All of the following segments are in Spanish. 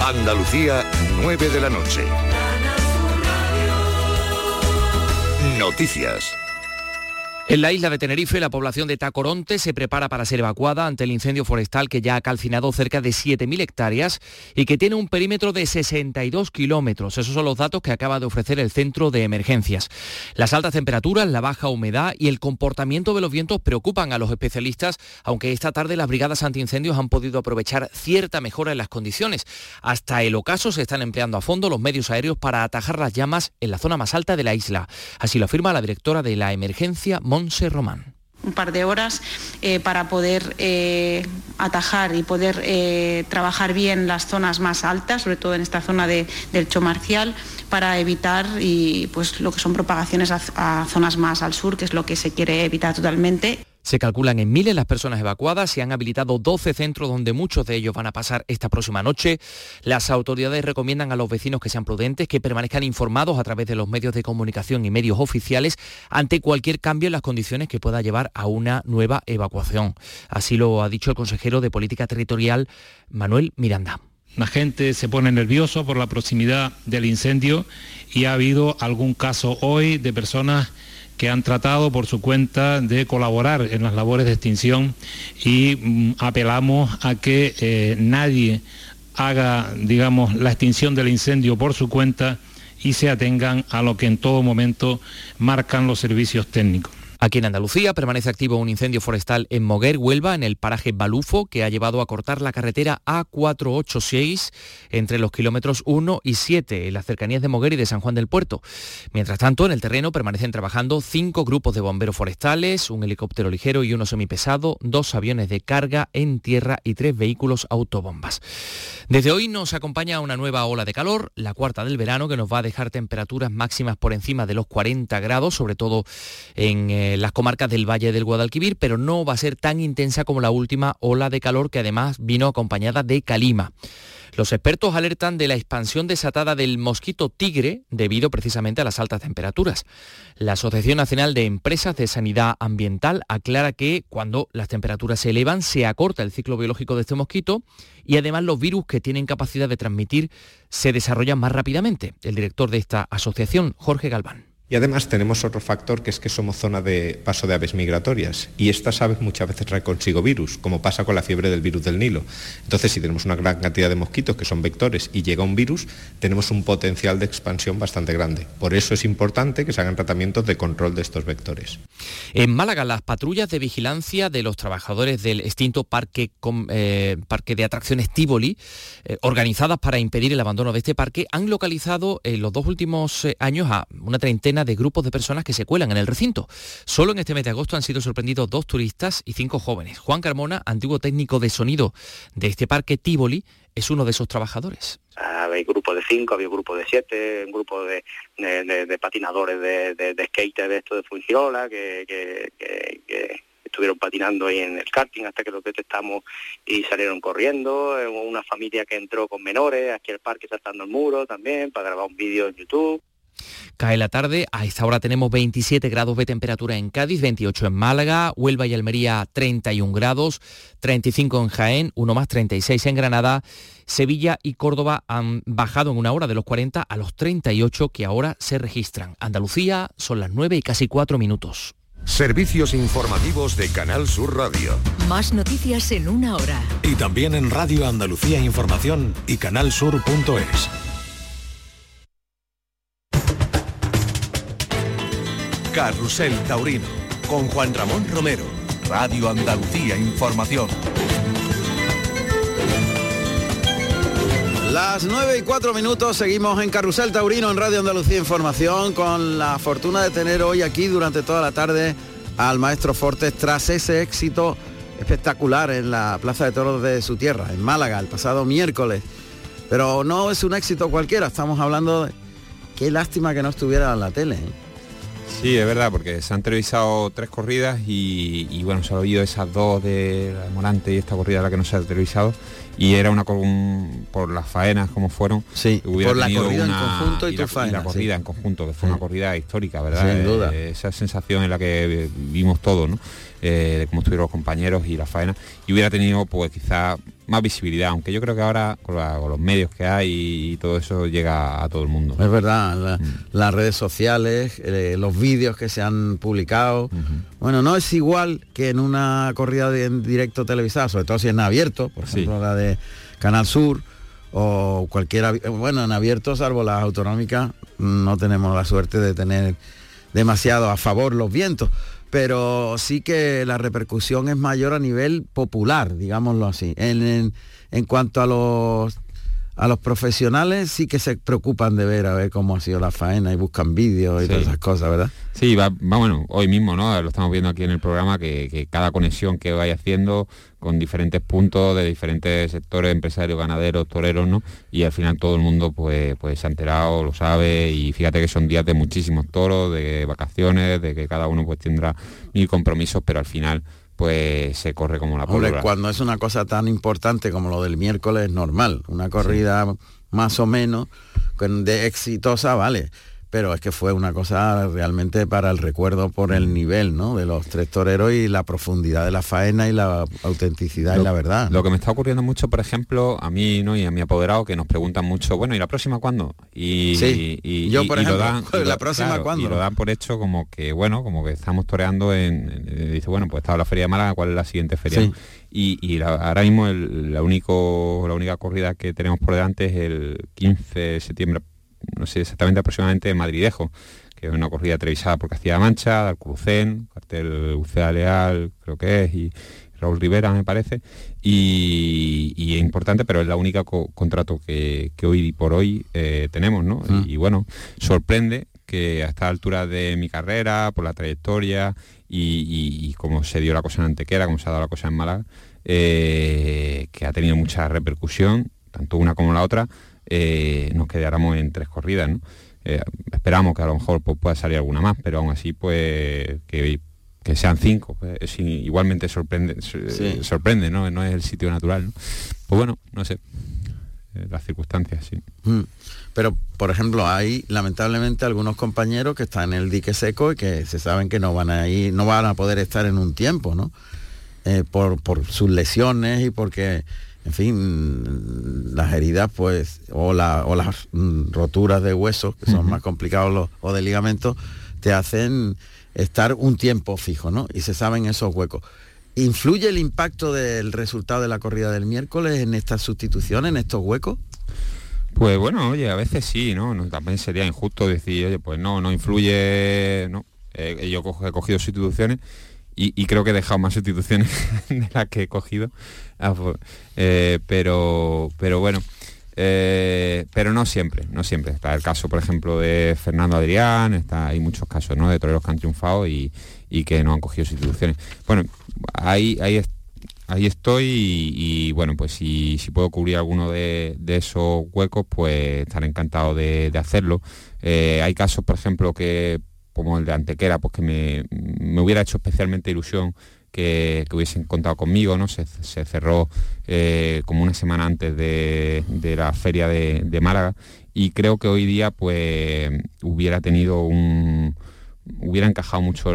Andalucía, 9 de la noche. Noticias. En la isla de Tenerife, la población de Tacoronte se prepara para ser evacuada ante el incendio forestal que ya ha calcinado cerca de 7.000 hectáreas y que tiene un perímetro de 62 kilómetros. Esos son los datos que acaba de ofrecer el Centro de Emergencias. Las altas temperaturas, la baja humedad y el comportamiento de los vientos preocupan a los especialistas, aunque esta tarde las brigadas antiincendios han podido aprovechar cierta mejora en las condiciones. Hasta el ocaso se están empleando a fondo los medios aéreos para atajar las llamas en la zona más alta de la isla. Así lo afirma la directora de la emergencia, Un par de horas eh, para poder eh, atajar y poder eh, trabajar bien las zonas más altas, sobre todo en esta zona del Chomarcial, para evitar y, pues, lo que son propagaciones a zonas más al sur, que es lo que se quiere evitar totalmente. Se calculan en miles las personas evacuadas, se han habilitado 12 centros donde muchos de ellos van a pasar esta próxima noche. Las autoridades recomiendan a los vecinos que sean prudentes, que permanezcan informados a través de los medios de comunicación y medios oficiales ante cualquier cambio en las condiciones que pueda llevar a una nueva evacuación. Así lo ha dicho el consejero de Política Territorial, Manuel Miranda. La gente se pone nervioso por la proximidad del incendio y ha habido algún caso hoy de personas que han tratado por su cuenta de colaborar en las labores de extinción y mm, apelamos a que eh, nadie haga, digamos, la extinción del incendio por su cuenta y se atengan a lo que en todo momento marcan los servicios técnicos. Aquí en Andalucía permanece activo un incendio forestal en Moguer, Huelva, en el paraje Balufo, que ha llevado a cortar la carretera A486 entre los kilómetros 1 y 7, en las cercanías de Moguer y de San Juan del Puerto. Mientras tanto, en el terreno permanecen trabajando cinco grupos de bomberos forestales, un helicóptero ligero y uno semipesado, dos aviones de carga en tierra y tres vehículos autobombas. Desde hoy nos acompaña una nueva ola de calor, la cuarta del verano, que nos va a dejar temperaturas máximas por encima de los 40 grados, sobre todo en... Eh, las comarcas del Valle del Guadalquivir, pero no va a ser tan intensa como la última ola de calor que además vino acompañada de calima. Los expertos alertan de la expansión desatada del mosquito tigre debido precisamente a las altas temperaturas. La Asociación Nacional de Empresas de Sanidad Ambiental aclara que cuando las temperaturas se elevan se acorta el ciclo biológico de este mosquito y además los virus que tienen capacidad de transmitir se desarrollan más rápidamente. El director de esta asociación, Jorge Galván. Y además tenemos otro factor que es que somos zona de paso de aves migratorias y estas aves muchas veces traen consigo virus, como pasa con la fiebre del virus del Nilo. Entonces, si tenemos una gran cantidad de mosquitos que son vectores y llega un virus, tenemos un potencial de expansión bastante grande. Por eso es importante que se hagan tratamientos de control de estos vectores. En Málaga, las patrullas de vigilancia de los trabajadores del extinto parque, eh, parque de atracciones Tivoli, eh, organizadas para impedir el abandono de este parque, han localizado en los dos últimos eh, años a una treintena de grupos de personas que se cuelan en el recinto. Solo en este mes de agosto han sido sorprendidos dos turistas y cinco jóvenes. Juan Carmona, antiguo técnico de sonido de este parque Tivoli, es uno de esos trabajadores. Había grupos de cinco, había grupos de siete, un grupo de, patinadores de, de, de esto de Fuengirola que, estuvieron patinando ahí en el karting hasta que los detectamos y salieron corriendo, una familia que entró con menores, aquí el parque saltando el muro también para grabar un vídeo en YouTube. Cae la tarde, a esta hora tenemos 27 grados de temperatura en Cádiz, 28 en Málaga, Huelva y Almería 31 grados, 35 en Jaén, uno más 36 en Granada, Sevilla y Córdoba han bajado en una hora de los 40 a los 38 que ahora se registran. Andalucía son las 9 y casi 4 minutos. Servicios informativos de Canal Sur Radio. Más noticias en una hora. Y también en Radio Andalucía Información y canalsur.es. Carrusel Taurino, con Juan Ramón Romero, Radio Andalucía Información. Las 9 y 4 minutos seguimos en Carrusel Taurino en Radio Andalucía Información con la fortuna de tener hoy aquí durante toda la tarde al maestro Fortes tras ese éxito espectacular en la Plaza de Toros de su tierra, en Málaga, el pasado miércoles. Pero no es un éxito cualquiera, estamos hablando de... Qué lástima que no estuviera en la tele. ¿eh? Sí, es verdad, porque se han televisado tres corridas y, bueno, se ha oído esas dos de la Morante y esta corrida la que no se ha televisado y era una con, por las faenas como fueron. Sí, por la corrida en conjunto y, tu faena, la corrida en conjunto, que fue una corrida histórica, ¿verdad? Sin duda. Eh, esa sensación en la que vimos todos, ¿no? Eh, de cómo estuvieron los compañeros y la faena. Y hubiera tenido, pues quizá más visibilidad, aunque yo creo que ahora con, los medios que hay y, todo eso llega a todo el mundo. Es verdad, mm. las redes sociales, eh, los vídeos que se han publicado. Bueno, no es igual que en una corrida de, en directo televisada, sobre todo si es en abierto, por ejemplo la de Canal Sur o cualquiera, bueno, en abierto, salvo las autonómicas, no tenemos la suerte de tener demasiado a favor los vientos pero sí que la repercusión es mayor a nivel popular, digámoslo así. En, en, cuanto a los a los profesionales sí que se preocupan de ver a ver cómo ha sido la faena y buscan vídeos y todas esas cosas, ¿verdad? Sí, va, bueno, hoy mismo, ¿no? Lo estamos viendo aquí en el programa, que, cada conexión que vaya haciendo con diferentes puntos de diferentes sectores, empresarios, ganaderos, toreros, ¿no? Y al final todo el mundo pues, pues se ha enterado, lo sabe, y fíjate que son días de muchísimos toros, de vacaciones, de que cada uno pues tendrá mil compromisos, pero al final pues se corre como la pólvora. cuando es una cosa tan importante como lo del miércoles es normal, una corrida más o menos de exitosa, vale pero es que fue una cosa realmente para el recuerdo por el nivel ¿no? de los tres toreros y la profundidad de la faena y la autenticidad y la verdad. Lo que me está ocurriendo mucho, por ejemplo, a mí ¿no? y a mi apoderado, que nos preguntan mucho, bueno, ¿y la próxima cuándo? Y, y, yo, por ejemplo, lo dan, la próxima cuándo. Y lo dan por hecho como que, bueno, como que estamos toreando en, dice, bueno, pues estaba la Feria de Málaga, ¿cuál es la siguiente feria? Y, ahora mismo la, único, la única corrida que tenemos por delante es el 15 de septiembre no sé exactamente aproximadamente Madridejo, que es una corrida televisada por Castilla Mancha, Alcrucén, cartel Uceda Leal, creo que es, y Raúl Rivera me parece, y, es importante, pero es la única contrato que, hoy por hoy eh, tenemos, ¿no? Ah. Y, bueno, sorprende que a esta altura de mi carrera, por la trayectoria y, cómo se dio la cosa en Antequera, cómo se ha dado la cosa en Málaga, eh, que ha tenido mucha repercusión, tanto una como la otra, eh, nos quedáramos en tres corridas. Eh, esperamos que a lo mejor pues, pueda salir alguna más, pero aún así pues que, sean cinco. Pues, igualmente sorprende, sorprende, ¿no? No es el sitio natural. Pues bueno, no sé. Eh, las circunstancias, sí. Mm. Pero, por ejemplo, hay lamentablemente algunos compañeros que están en el dique seco y que se saben que no van a ir, no van a poder estar en un tiempo, ¿no? por, por sus lesiones y porque en fin, las heridas pues, o, las mm, roturas de huesos, que son más complicados los, o de ligamentos, te hacen estar un tiempo fijo, ¿no? Y se saben esos huecos. ¿Influye el impacto del resultado de la corrida del miércoles en estas sustituciones, en estos huecos? Pues bueno, oye, a veces sí, ¿no? también sería injusto decir, oye, pues no, no influye, ¿no? Eh, yo he cogido sustituciones y, creo que he dejado más sustituciones de las que he cogido. Ah, pues, eh, pero, pero bueno, eh, pero no siempre, no siempre. Está el caso, por ejemplo, de Fernando Adrián, está, hay muchos casos ¿no? de toreros que han triunfado y, que no han cogido sustituciones. Bueno, ahí, ahí, estoy y, bueno, pues si, puedo cubrir alguno de, esos huecos, pues estaré encantado de, hacerlo. Eh, hay casos, por ejemplo, que como el de Antequera, pues que me, hubiera hecho especialmente ilusión que, hubiesen contado conmigo, ¿no? Se, cerró eh, como una semana antes de, la feria de, Málaga y creo que hoy día pues hubiera tenido un hubiera encajado mucho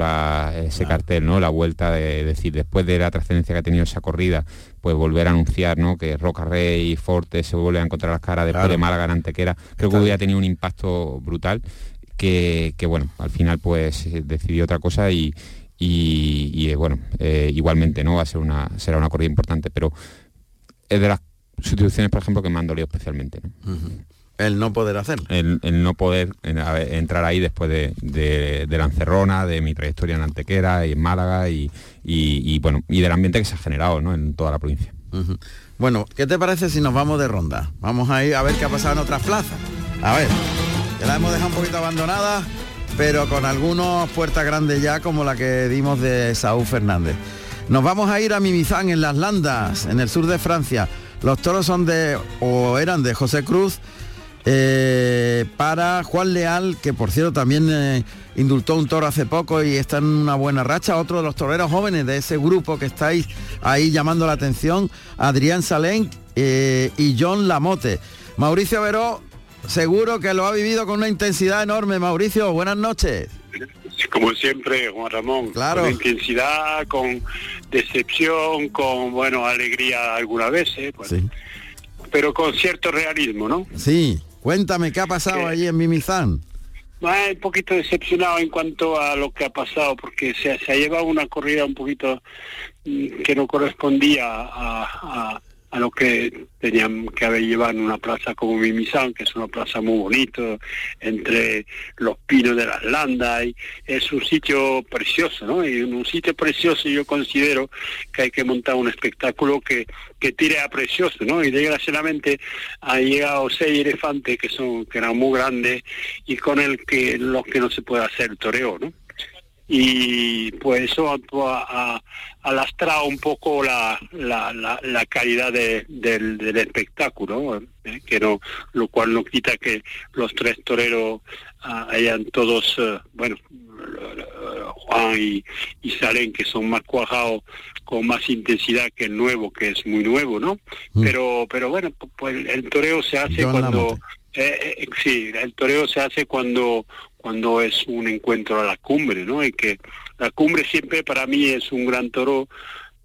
ese cartel, ¿no? La vuelta de, decir, después de la trascendencia que ha tenido esa corrida, pues volver a anunciar, ¿no? Que Roca Rey y Forte se vuelven a encontrar las caras después de Málaga en Antequera. Creo que hubiera tenido un impacto brutal que, bueno, al final pues decidió otra cosa y, y, eh, bueno, eh, igualmente no va a ser una, será una corrida importante, pero es de las sustituciones, por ejemplo, que me han dolido especialmente. El no poder hacer. El, no poder entrar ahí después de, la encerrona, de mi trayectoria en Antequera y en Málaga y, bueno, y del ambiente que se ha generado en toda la provincia. Bueno, ¿qué te parece si nos vamos de ronda? Vamos a ir a ver qué ha pasado en otras plazas. A ver la hemos dejado un poquito abandonada, pero con algunos puertas grandes ya, como la que dimos de Saúl Fernández. Nos vamos a ir a Mimizán, en las Landas, en el sur de Francia. Los toros son de, o eran de José Cruz, eh, para Juan Leal, que por cierto también eh, indultó un toro hace poco y está en una buena racha, otro de los toreros jóvenes de ese grupo que estáis ahí llamando la atención, Adrián Salén eh, y John Lamote. Mauricio Veró Seguro que lo ha vivido con una intensidad enorme. Mauricio, buenas noches. como siempre, Juan Ramón, Claro. con intensidad, con decepción, con, bueno, alegría alguna vez, ¿eh? Pues, Sí. pero con cierto realismo, ¿no? Sí, cuéntame qué ha pasado ¿Qué? allí en Mimizán. Ah, un poquito decepcionado en cuanto a lo que ha pasado, porque se, se ha llevado una corrida un poquito mm, que no correspondía a, a- a lo que tenían que haber llevado en una plaza como Mimizán, que es una plaza muy bonito, entre los pinos de las landas, es un sitio precioso, ¿no? Y en un sitio precioso yo considero que hay que montar un espectáculo que, que tire a precioso, ¿no? Y desgraciadamente han llegado seis elefantes que son que eran muy grandes y con el que los que no se puede hacer toreo, ¿no? Y pues eso ha, ha- lastrado un poco la, la, la, la calidad de- del, del espectáculo, ¿eh? que no, lo cual no quita que los tres toreros ah, hayan todos, eh, bueno, Juan y, y Salen, que son más cuajados con más intensidad que el nuevo, que es muy nuevo, ¿no? Pero, pero bueno, pu- pues el toreo se hace John cuando... Eh, eh, sí, el toreo se hace cuando cuando es un encuentro a la cumbre, ¿no? Y que la cumbre siempre para mí es un gran toro,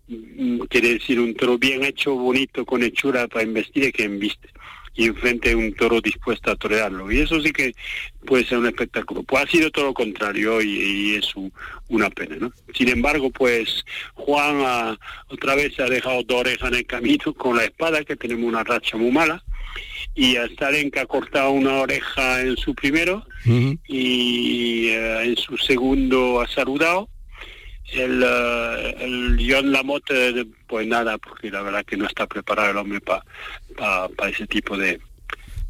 mm, quiere decir un toro bien hecho, bonito, con hechura para investir y que embiste. Y enfrente un toro dispuesto a torearlo. Y eso sí que puede ser un espectáculo. Pues ha sido todo lo contrario y, es un- una pena, ¿no? Sin embargo, pues Juan otra vez ha dejado dos orejas en el camino con la espada, que tenemos una racha muy mala y a Stalin que ha cortado una oreja en su primero y eh, en su segundo ha saludado. El, eh, el John Lamotte, pues nada, porque la verdad que no está preparado el hombre para ese tipo de,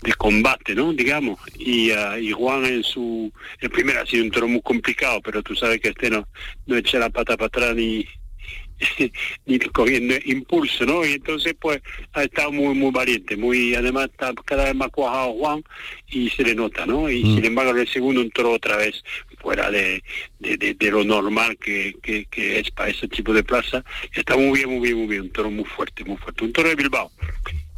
de combate, ¿no? Digamos. Y, eh, y Juan en su... El primero ha sido un toro muy complicado, pero tú sabes que este no, no echa la pata para atrás ni, ni cogiendo impulso, ¿no? Y entonces pues ha estado muy muy valiente, muy además está cada vez más cuajado Juan y se le nota, ¿no? Y sin embargo el segundo entró otra vez fuera de, de, de- de lo normal que, que, que es para ese tipo de plaza. Está muy bien, muy bien, muy bien, un toro muy fuerte, muy fuerte, un toro de Bilbao.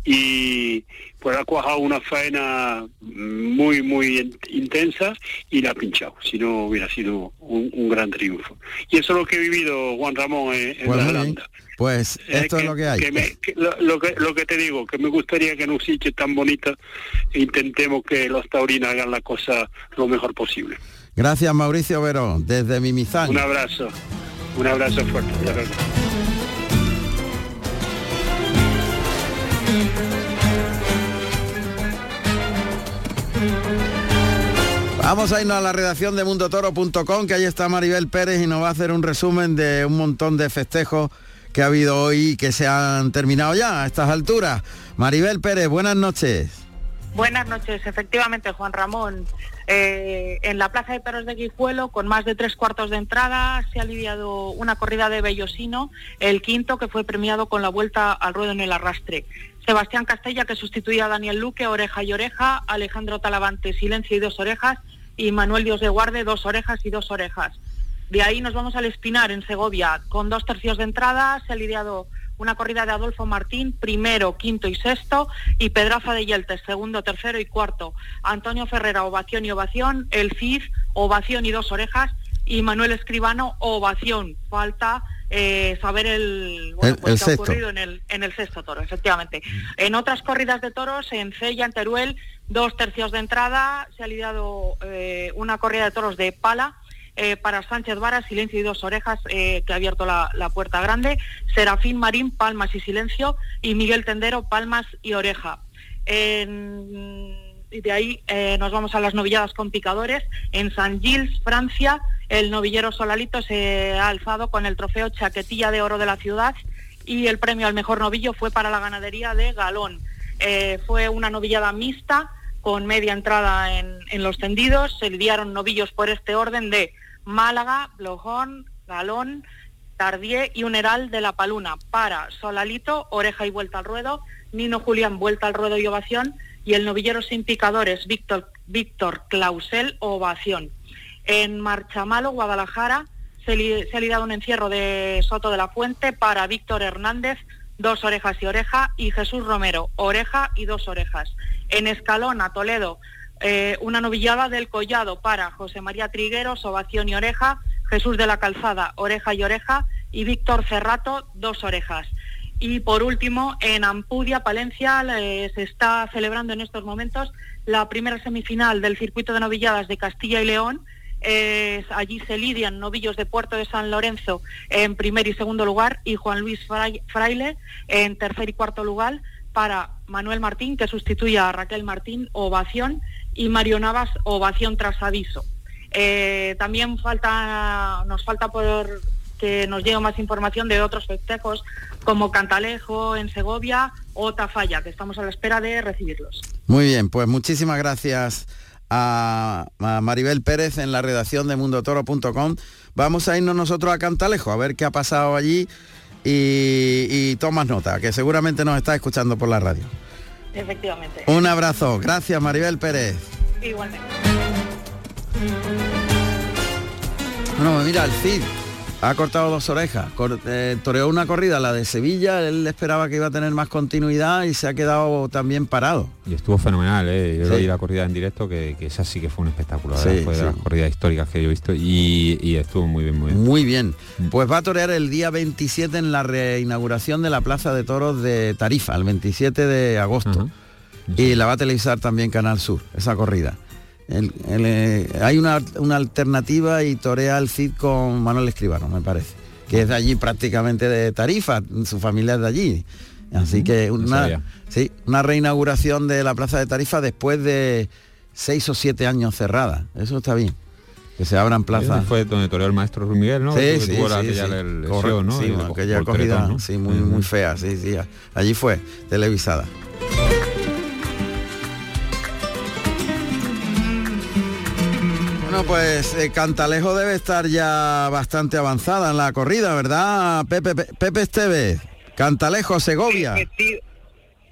Y pues ha cuajado una faena muy, muy in- intensa y la ha pinchado, si no hubiera sido un, un gran triunfo. Y eso es lo que he vivido, Juan Ramón, en, en Pues la. Holanda. Pues Eh, esto es lo que hay. me- que lo, lo que, lo que te digo, que me gustaría que en un sitio tan bonito intentemos que los taurinos hagan la cosa lo mejor posible. Gracias Mauricio Veró, desde Mimizán. Un abrazo, un abrazo fuerte. Vamos a irnos a la redacción de mundotoro.com, que ahí está Maribel Pérez y nos va a hacer un resumen de un montón de festejos que ha habido hoy y que se han terminado ya a estas alturas. Maribel Pérez, buenas noches. Buenas noches, efectivamente, Juan Ramón. Eh, en la Plaza de Toros de Guijuelo, con más de tres cuartos de entrada, se ha lidiado una corrida de Bellosino, el quinto que fue premiado con la vuelta al ruedo en el arrastre. Sebastián Castella, que sustituía a Daniel Luque, oreja y oreja, Alejandro Talavante, silencio y dos orejas, y Manuel Dios de Guarde, dos orejas y dos orejas. De ahí nos vamos al Espinar, en Segovia, con dos tercios de entrada, se ha lidiado una corrida de Adolfo Martín, primero, quinto y sexto, y Pedraza de Yeltes, segundo, tercero y cuarto. Antonio Ferrera, ovación y ovación, el CID, ovación y dos orejas, y Manuel Escribano, ovación. Falta eh, saber el, bueno, El- pues, el ha ocurrido en el, en el sexto toro, efectivamente. En otras corridas de toros, en Cella, en Teruel, dos tercios de entrada, se ha lidiado eh, una corrida de toros de pala, eh, para Sánchez Vara, Silencio y dos orejas, eh, que ha abierto la, la puerta grande, Serafín Marín, Palmas y Silencio, y Miguel Tendero, Palmas y Oreja. En- y de ahí eh, nos vamos a las novilladas con picadores. En San Gilles, Francia, el novillero Solalito se ha alzado con el trofeo Chaquetilla de Oro de la ciudad y el premio al mejor novillo fue para la ganadería de Galón. Fue una novillada mixta con media entrada en, en los tendidos. Se lidiaron novillos por este orden de Málaga, Blojón, Galón, Tardié y un Heral de la Paluna para Solalito, oreja y vuelta al ruedo, Nino Julián, vuelta al ruedo y ovación, y el novillero sin picadores, Víctor, Víctor Clausel, ovación. En Marchamalo, Guadalajara, se, se ha lidiado un encierro de Soto de la Fuente para Víctor Hernández, dos orejas y oreja, y Jesús Romero, oreja y dos orejas. En Escalona, Toledo, eh, una novillada del collado para José María Trigueros, ovación y oreja, Jesús de la Calzada, oreja y oreja, y Víctor Cerrato, dos orejas. Y por último, en Ampudia, Palencia, eh, se está celebrando en estos momentos la primera semifinal del circuito de novilladas de Castilla y León. allí se lidian novillos de Puerto de San Lorenzo en primer y segundo lugar y Juan Luis Fraile en tercer y cuarto lugar para Manuel Martín, que sustituye a Raquel Martín, ovación, y Mario Navas, ovación tras aviso. Eh, también falta, nos falta por que nos llegue más información de otros festejos como Cantalejo en Segovia o Tafalla, que estamos a la espera de recibirlos. Muy bien, pues muchísimas gracias a, Maribel Pérez en la redacción de mundotoro.com. Vamos a irnos nosotros a Cantalejo a ver qué ha pasado allí y, y tomas nota, que seguramente nos está escuchando por la radio. Efectivamente. Un abrazo. Gracias, Maribel Pérez. Igualmente. Bueno, mira, el Cid ha cortado dos orejas. Eh, toreó una corrida, la de Sevilla, él esperaba que iba a tener más continuidad y se ha quedado también parado. Y estuvo fenomenal, ¿eh? Yo la corrida en directo, que, esa sí que fue un espectáculo, fue de las corridas históricas que yo he visto y, estuvo muy bien, muy bien. Muy bien. Mm. Pues va a torear el día 27 en la reinauguración de la Plaza de Toros de Tarifa, el 27 de agosto. Y la va a televisar también Canal Sur, esa corrida. Eh, hay una, alternativa y torea al Cid con Manuel Escribano, me parece, que es de allí prácticamente de Tarifa, su familia es de allí. Así que una, sí, una reinauguración de la Plaza de Tarifa después de seis o siete años cerrada. Eso está bien. Que se abran plazas. Fue donde toreó el maestro Ruiz Miguel, ¿no? Sí, sí, sí, aquella acogida, sí, muy, muy fea, sí, sí. Allí fue, televisada. Bueno, pues eh, Cantalejo debe estar ya bastante avanzada en la corrida, ¿verdad? Pepe, Pepe Esteve, Cantalejo, Segovia.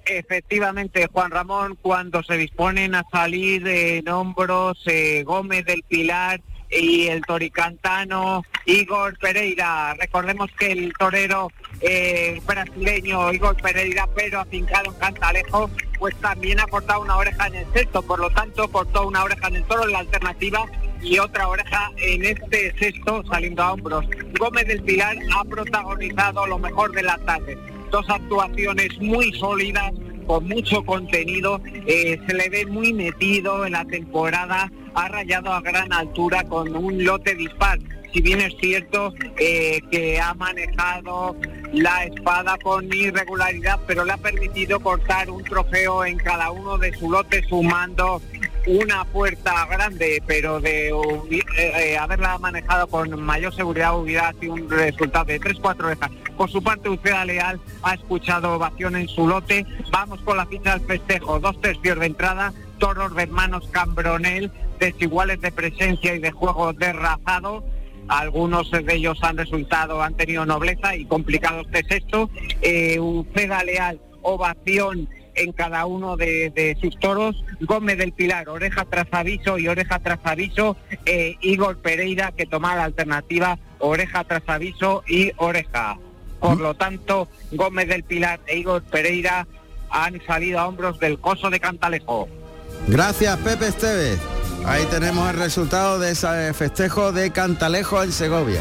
efectivamente, Juan Ramón, cuando se disponen a salir en hombros eh, Gómez del Pilar y el toricantano Igor Pereira. Recordemos que el torero eh, brasileño Igor Pereira, pero afincado en Cantalejo, pues también ha cortado una oreja en el sexto, por lo tanto cortó una oreja en el toro en la alternativa y otra oreja en este sexto saliendo a hombros. Gómez del Pilar ha protagonizado lo mejor de la tarde. Dos actuaciones muy sólidas, con mucho contenido, eh, se le ve muy metido en la temporada, ha rayado a gran altura con un lote dispar. Si bien es cierto eh, que ha manejado la espada con irregularidad, pero le ha permitido cortar un trofeo en cada uno de su lote, sumando una puerta grande, pero de eh, eh, haberla manejado con mayor seguridad hubiera sido un resultado de 3-4 orejas. Por su parte, Uceda Leal ha escuchado ovación en su lote. Vamos con la ficha del festejo, dos tercios de entrada, toros de hermanos Cambronel, desiguales de presencia y de juego derrazado. Algunos de ellos han resultado, han tenido nobleza y complicados de sexto. Eh, Uceda Leal, ovación en cada uno de, sus toros. Gómez del Pilar, oreja tras aviso y oreja tras aviso. Eh, Igor Pereira, que toma la alternativa oreja tras aviso y oreja. Por lo tanto, Gómez del Pilar e Igor Pereira han salido a hombros del coso de Cantalejo. Gracias, Pepe Esteves. Ahí tenemos el resultado de ese festejo de Cantalejo en Segovia.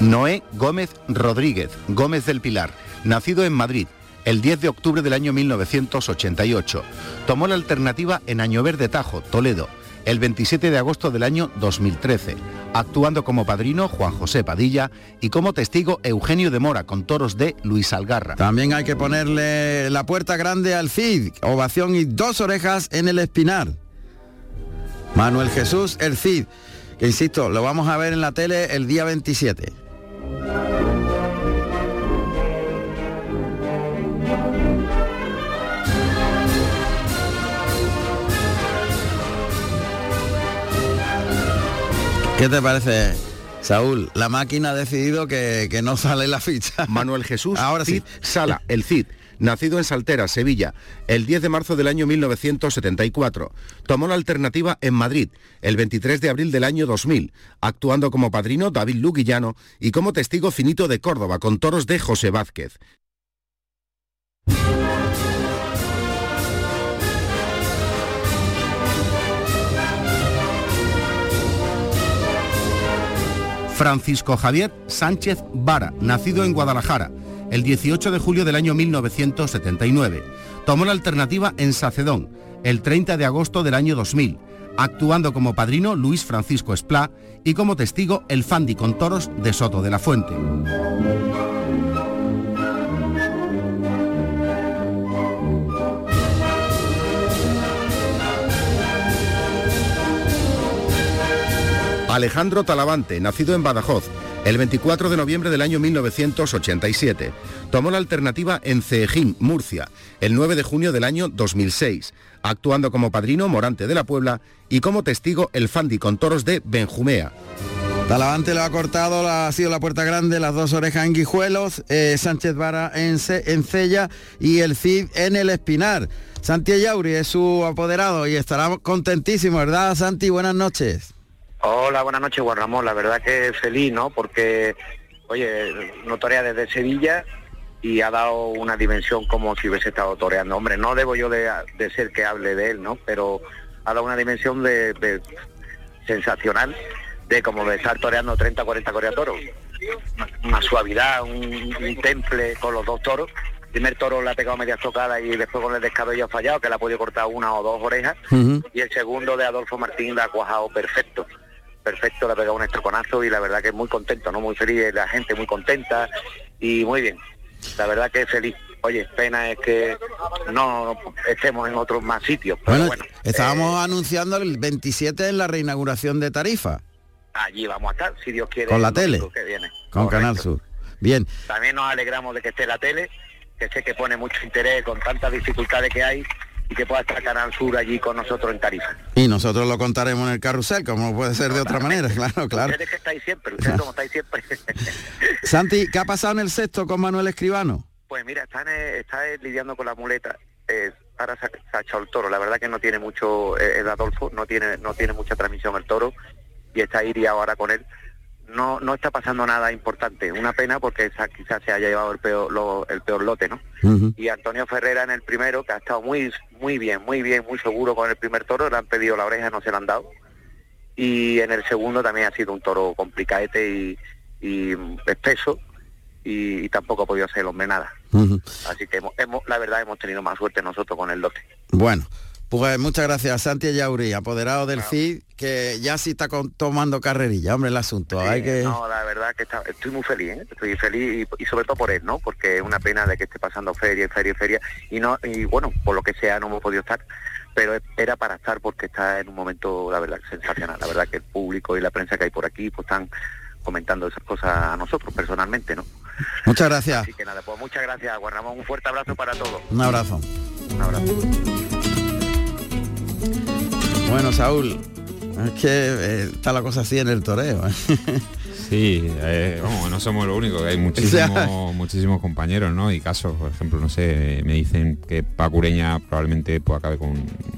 Noé Gómez Rodríguez, Gómez del Pilar, nacido en Madrid, el 10 de octubre del año 1988. Tomó la alternativa en Año Verde Tajo, Toledo, el 27 de agosto del año 2013, actuando como padrino Juan José Padilla y como testigo Eugenio de Mora con toros de Luis Algarra. También hay que ponerle la puerta grande al Cid, ovación y dos orejas en el espinar. Manuel Jesús el Cid, que insisto, lo vamos a ver en la tele el día 27. ¿Qué te parece, Saúl? La máquina ha decidido que, no sale la ficha. Manuel Jesús Ahora Cid Sala, el Cid, nacido en Saltera, Sevilla, el 10 de marzo del año 1974. Tomó la alternativa en Madrid, el 23 de abril del año 2000, actuando como padrino David Luguillano y como testigo finito de Córdoba, con toros de José Vázquez. Francisco Javier Sánchez Vara, nacido en Guadalajara, el 18 de julio del año 1979. Tomó la alternativa en Sacedón, el 30 de agosto del año 2000, actuando como padrino Luis Francisco Esplá y como testigo el Fandi con toros de Soto de la Fuente. Alejandro Talavante, nacido en Badajoz, el 24 de noviembre del año 1987. Tomó la alternativa en Ceejín, Murcia, el 9 de junio del año 2006, actuando como padrino Morante de la Puebla y como testigo el Fandi con toros de Benjumea. Talavante lo ha cortado, ha sido la puerta grande, las dos orejas en Guijuelos, eh, Sánchez Vara en, en Cella y el Cid en el Espinar. Santi Yauri es su apoderado y estará contentísimo, ¿verdad, Santi? Buenas noches. Hola, buenas noches, Juan Ramón. La verdad que feliz, ¿no? Porque, oye, no torea desde Sevilla y ha dado una dimensión como si hubiese estado toreando. Hombre, no debo yo de, ser que hable de él, ¿no? Pero ha dado una dimensión de, sensacional de como de estar toreando 30, 40 toros. Una, suavidad, un, temple con los dos toros. El primer toro le ha pegado media tocada y después con el descabello ha fallado, que le ha podido cortar una o dos orejas. Y el segundo de Adolfo Martín la ha cuajado perfecto perfecto, le ha pegado un estroconazo y la verdad que es muy contento, ¿no? Muy feliz, la gente muy contenta y muy bien. La verdad que es feliz. Oye, pena es que no estemos en otros más sitios. Pero bueno, estábamos eh, anunciando el 27 en la reinauguración de Tarifa. Allí vamos a estar, si Dios quiere. Con la tele. Con Canal Sur. Bien. También nos alegramos de que esté la tele, que sé que pone mucho interés con tantas dificultades que hay y que pueda estar Canal Sur allí con nosotros en Tarifa. Y nosotros lo contaremos en el carrusel, como puede ser de otra manera, claro, claro. Ustedes que estáis siempre, ustedes como estáis siempre. Santi, ¿qué ha pasado en el sexto con Manuel Escribano? Pues mira, está, está lidiando con la muleta. Eh, ahora se ha, echado el toro. La verdad que no tiene mucho, eh, el Adolfo, no tiene, no tiene mucha transmisión el toro y está ahí ahora con él no, no está pasando nada importante. Una pena porque quizás se haya llevado el peor, el peor lote, ¿no? Y Antonio Ferrera en el primero, que ha estado muy, muy bien, muy bien, muy seguro con el primer toro, le han pedido la oreja, no se la han dado. Y en el segundo también ha sido un toro complicadete y, y espeso y, tampoco ha podido hacer el hombre nada. Así que hemos, la verdad hemos tenido más suerte nosotros con el lote. Bueno, pues muchas gracias, Santi Yauri, apoderado del CID, que ya sí está tomando carrerilla, hombre, el asunto. Hay que... No, la verdad que estoy muy feliz, ¿eh? estoy feliz y, sobre todo por él, ¿no? Porque es una pena de que esté pasando feria, feria, feria, y no y bueno, por lo que sea no hemos podido estar, pero era para estar porque está en un momento, la verdad, sensacional. La verdad que el público y la prensa que hay por aquí pues están comentando esas cosas a nosotros personalmente, ¿no? Muchas gracias. Así que nada, pues muchas gracias, Guardamos un fuerte abrazo para todos. Un abrazo. Un abrazo. Bueno, Saúl, es que eh, está la cosa así en el toreo. ¿eh? Sí, eh, vamos, no somos lo único, hay muchísimos, muchísimos compañeros, ¿no? Y casos, por ejemplo, no sé, me dicen que Pacureña probablemente pues, acabe con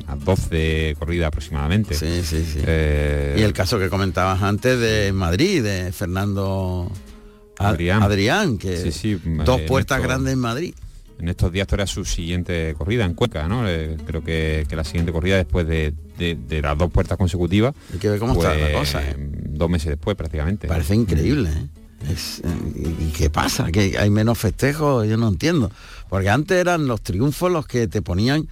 a 12 corridas aproximadamente. Sí, sí, sí. y el caso que comentabas antes de Madrid, de Fernando Adrián, Adrián que dos puertas grandes en Madrid en estos días torea su siguiente corrida en Cuenca, ¿no? Eh, creo que, la siguiente corrida después de, las dos puertas consecutivas. Hay que ver cómo está la pues, cosa. ¿eh? Dos meses después prácticamente. Parece increíble, ¿eh? ¿Y qué pasa? ¿Que hay menos festejos? Yo no entiendo. Porque antes eran los triunfos los que te ponían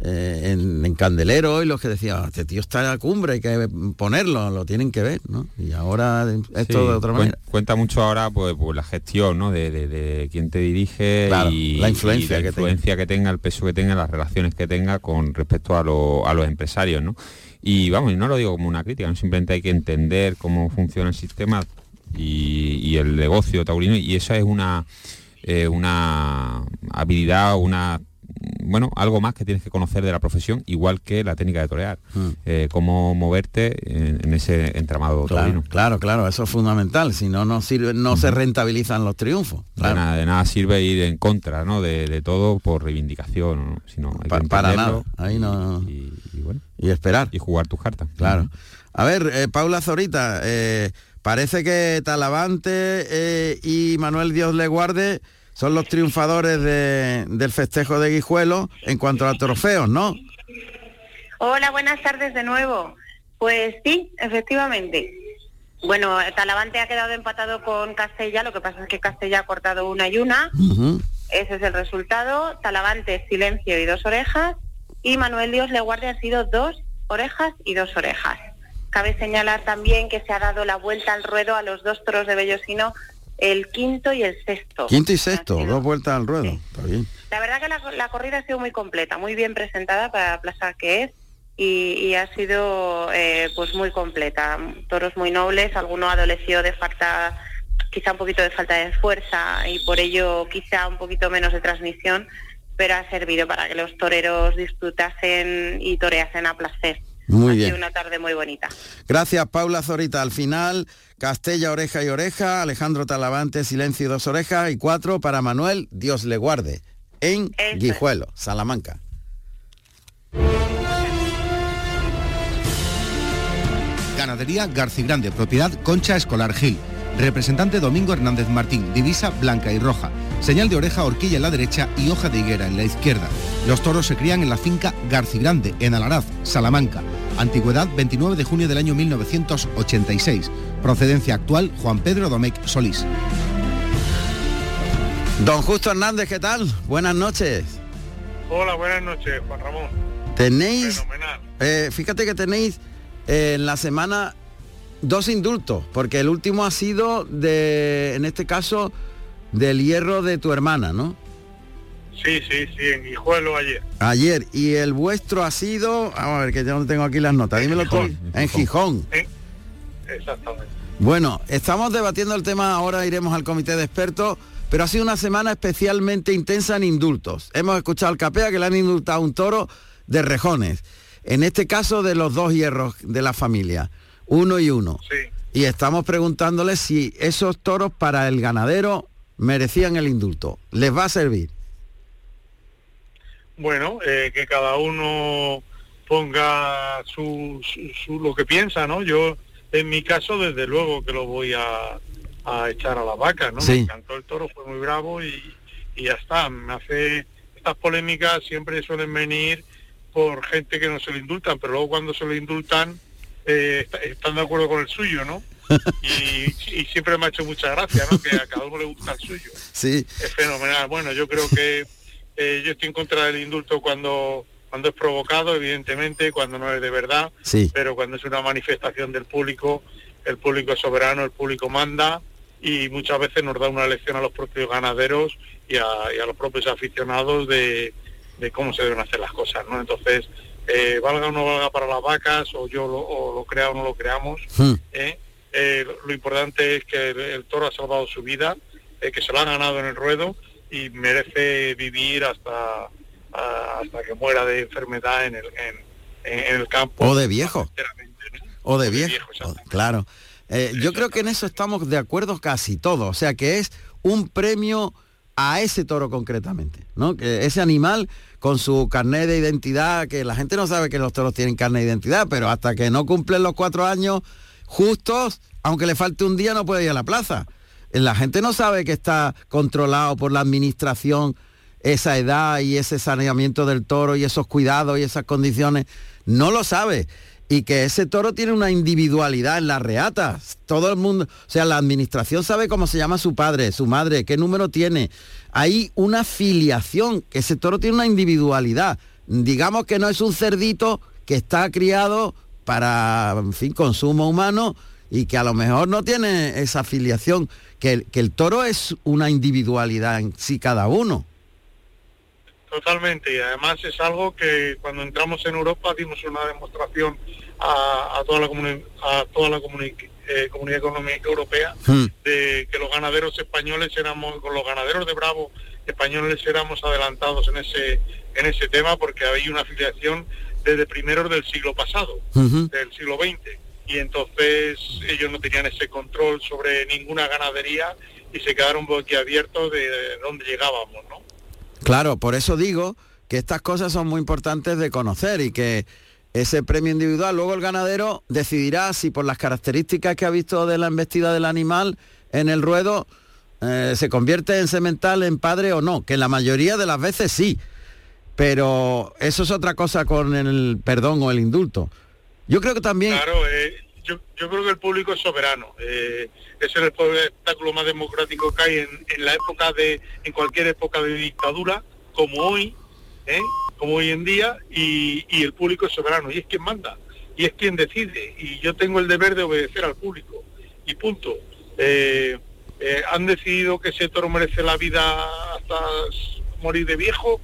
eh, en, Candelero y los que decían, este tío está en la cumbre, hay que ponerlo, lo tienen que ver, ¿no? Y ahora esto de otra manera. Cuenta mucho ahora pues, pues la gestión, ¿no? De, de, quién te dirige y la influencia, que, influencia tenga. que tenga, el peso que tenga, las relaciones que tenga con respecto a, a los empresarios, ¿no? Y vamos, y no lo digo como una crítica, simplemente hay que entender cómo funciona el sistema y, el negocio taurino y esa es una, eh, una habilidad, una bueno, algo más que tienes que conocer de la profesión, igual que la técnica de torear. Hmm. Eh, cómo moverte en, ese entramado claro, Claro, claro, eso es fundamental. Si no, no sirve, no se rentabilizan los triunfos. De, nada, sirve ir en contra ¿no? de, todo por reivindicación. Sino para nada. Ahí no. Y, bueno, y, esperar. Y jugar tus cartas. Claro. A ver, eh, Paula Zorita, eh, parece que Talavante y Manuel Dios le guarde son los triunfadores del festejo de Guijuelo en cuanto a trofeos, ¿no? Hola, buenas tardes de nuevo. Pues sí, efectivamente. Bueno, Talavante ha quedado empatado con Castella, lo que pasa es que Castella ha cortado una y una. Ese es el resultado. Talavante, silencio y dos orejas. Y Manuel Dios Le Guardia ha sido dos orejas y dos orejas. Cabe señalar también que se ha dado la vuelta al ruedo a los dos toros de Bellosino, el quinto y el sexto. Quinto y sexto, dos vueltas al ruedo. Está bien. La verdad que la, la corrida ha sido muy completa, muy bien presentada para la plaza que es y, y ha sido eh, pues muy completa. Toros muy nobles, alguno adoleció de falta, quizá un poquito de falta de fuerza y por ello quizá un poquito menos de transmisión, pero ha servido para que los toreros disfrutasen y toreasen a placer. Muy ha bien. sido una tarde muy bonita. Gracias, Paula Zorita. Al final, Castella, oreja y oreja, Alejandro Talavante, silencio y dos orejas, y cuatro para Manuel, Dios le guarde, en Guijuelo, Salamanca. Ganadería Garcigrande, propiedad Concha Escolar Gil. Representante Domingo Hernández Martín, divisa blanca y roja. Señal de oreja, horquilla en la derecha y hoja de higuera en la izquierda. Los toros se crían en la finca Garcigrande, en Alaraz, Salamanca. Antigüedad 29 de junio del año 1986. Procedencia actual Juan Pedro Domecq Solís. Don Justo Hernández, ¿qué tal? Buenas noches. Hola, buenas noches, Juan Ramón. Tenéis, eh, fíjate que tenéis eh, en la semana dos indultos, porque el último ha sido de, en este caso, del hierro de tu hermana, ¿no? Sí, sí, sí, en Guijuelo ayer. Ayer. Y el vuestro ha sido, vamos a ver que yo no tengo aquí las notas, dímelo tú. En Gijón. Exactamente. Bueno, estamos debatiendo el tema, ahora iremos al comité de expertos, pero ha sido una semana especialmente intensa en indultos. Hemos escuchado al Capea que le han indultado un toro de rejones. En este caso de los dos hierros de la familia, uno y uno. Y estamos preguntándole si esos toros para el ganadero merecían el indulto. ¿Les va a servir? Bueno, eh, que cada uno ponga su, su- su- lo que piensa, ¿no? Yo, en mi caso, desde luego que lo voy a, a echar a la vaca, ¿no? Sí. Me encantó el toro, fue muy bravo y, y ya está. Me hace estas polémicas siempre suelen venir por gente que no se lo indultan, pero luego cuando se lo indultan eh, está- están de acuerdo con el suyo, ¿no? Y, y siempre me ha hecho mucha gracia, ¿no? Que a cada uno le gusta el suyo Sí. es fenomenal. Bueno, yo creo que eh, yo estoy en contra del indulto cuando cuando es provocado, evidentemente, cuando no es de verdad, Sí. pero cuando es una manifestación del público, el público es soberano, el público manda y muchas veces nos da una lección a los propios ganaderos y a, y a los propios aficionados de, de cómo se deben hacer las cosas, ¿no? Entonces, eh, valga o no valga para las vacas, o yo lo, o lo crea o no lo creamos, ¿eh? Eh, lo, importante es que el, el toro ha salvado su vida, que se lo ha ganado en el ruedo y merece vivir hasta hasta que muera de enfermedad en el, en, el campo. O de viejo. O de viejo. o- claro. Eh, yo creo que en eso estamos de acuerdo casi todos. O sea que es un premio a ese toro concretamente, ¿no? Que ese animal con su carnet de identidad, que la gente no sabe que los toros tienen carnet de identidad, pero hasta que no cumplen los cuatro años justos, aunque le falte un día, no puede ir a la plaza. La gente no sabe que está controlado por la administración esa edad y ese saneamiento del toro y esos cuidados y esas condiciones. No lo sabe. Y que ese toro tiene una individualidad en las reatas. Todo el mundo, o sea, la administración sabe cómo se llama su padre, su madre, qué número tiene. Hay una filiación, que ese toro tiene una individualidad. Digamos que no es un cerdito que está criado para, en fin, consumo humano y que a lo mejor no tiene esa filiación. Que, el- que el toro es una individualidad en sí cada uno. Totalmente, y además es algo que cuando entramos en Europa dimos una demostración a, a toda la, comuni- a toda la comuni- eh, comunidad económica europea de que los ganaderos españoles éramos, con los ganaderos de Bravo españoles éramos adelantados en ese en ese tema porque había una afiliación desde primeros del siglo pasado, del siglo XX, y entonces ellos no tenían ese control sobre ninguna ganadería y se quedaron boquiabiertos de dónde llegábamos, ¿no? Claro, por eso digo que estas cosas son muy importantes de conocer y que ese premio individual, luego el ganadero decidirá si por las características que ha visto de la embestida del animal en el ruedo eh, se convierte en semental, en padre o no, que la mayoría de las veces sí. Pero eso es otra cosa con el perdón o el indulto. Yo creo que también... Claro, eh, yo, creo que el público es soberano. Eh, es el espectáculo más democrático que hay en, en la época de, en cualquier época de dictadura, como hoy, ¿eh? como hoy en día, y, el público es soberano, y es quien manda, y es quien decide, y yo tengo el deber de obedecer al público, y punto. Eh, han decidido que ese toro merece la vida hasta morir de viejo,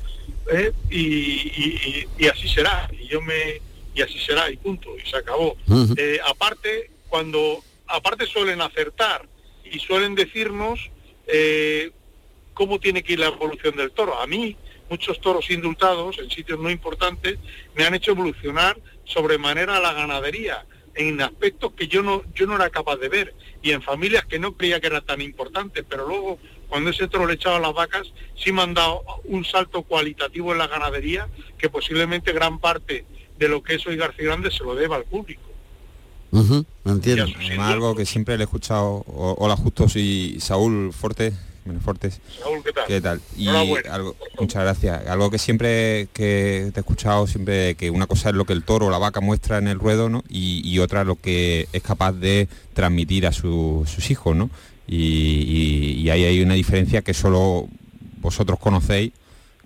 y- y- y así será, y yo me y así será, y punto, y se acabó. Eh, aparte, cuando aparte suelen acertar y suelen decirnos eh, cómo tiene que ir la evolución del toro. A mí, muchos toros indultados en sitios no importantes me han hecho evolucionar sobremanera la ganadería en aspectos que yo no yo no era capaz de ver y en familias que no creía que era tan importante, pero luego cuando ese toro le echaba las vacas sí me han dado un salto cualitativo en la ganadería que posiblemente gran parte de lo que es hoy García Grande se lo deba al público. Ujú, entiendo. Además, algo que siempre le he escuchado, o- hola Justos y Saúl Fortes, bueno, Fortes, Saúl, ¿qué tal? ¿qué tal? Y algo, muchas gracias. Algo que siempre que te he escuchado, siempre que una cosa es lo que el toro o la vaca muestra en el ruedo, ¿no? Y, y otra lo que es capaz de transmitir a su- sus hijos, ¿no? Y, y- y ahí hay una diferencia que solo vosotros conocéis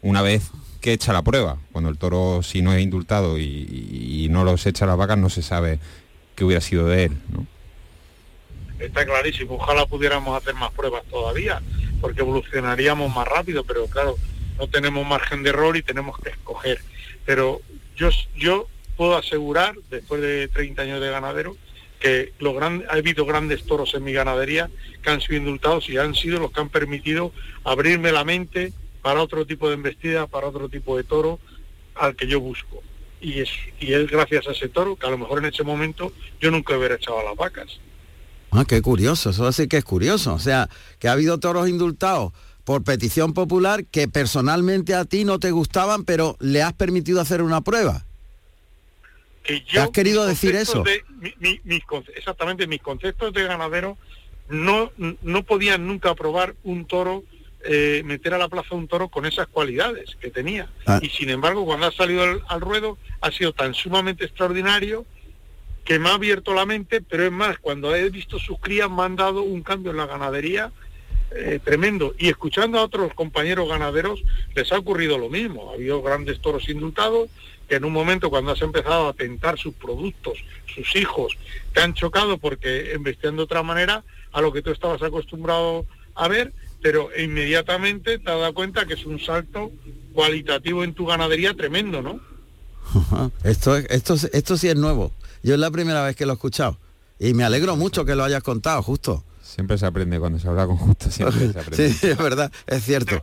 una vez que echa la prueba. Cuando el toro, si no es indultado y, no los echa las vacas, no se sabe qué hubiera sido de él, ¿no? está clarísimo. Ojalá pudiéramos hacer más pruebas todavía, porque evolucionaríamos más rápido, pero claro, no tenemos margen de error y tenemos que escoger. Pero yo, yo puedo asegurar, después de 30 años de ganadero, que lo gran- ha habido grandes toros en mi ganadería que han sido indultados y han sido los que han permitido abrirme la mente para otro tipo de embestida, para otro tipo de toro al que yo busco. Y es, y es gracias a ese toro que a lo mejor en ese momento yo nunca hubiera echado a las vacas. Ah, qué curioso, eso sí que es curioso. O sea, que ha habido toros indultados por petición popular que personalmente a ti no te gustaban, pero le has permitido hacer una prueba. que yo has querido decir eso? de- mi- mi- mis conce- exactamente mis conceptos de ganadero no no podían nunca probar un toro eh, meter a la plaza un toro con esas cualidades que tenía Ah. y sin embargo cuando ha salido al, al ruedo ha sido tan sumamente extraordinario que me ha abierto la mente pero es más cuando he visto sus crías me han dado un cambio en la ganadería eh, tremendo. Y escuchando a otros compañeros ganaderos, les ha ocurrido lo mismo. Ha habido grandes toros indultados que en un momento cuando has empezado a tentar sus productos, sus hijos, te han chocado porque investían de otra manera a lo que tú estabas acostumbrado a ver, pero inmediatamente te has dado cuenta que es un salto cualitativo en tu ganadería tremendo, ¿no? Esto, es- esto, es- esto sí es nuevo. Yo es la primera vez que lo he escuchado. Y me alegro mucho que lo hayas contado, justo. Siempre se aprende cuando se habla con justo, siempre se aprende. Sí, es verdad, es cierto.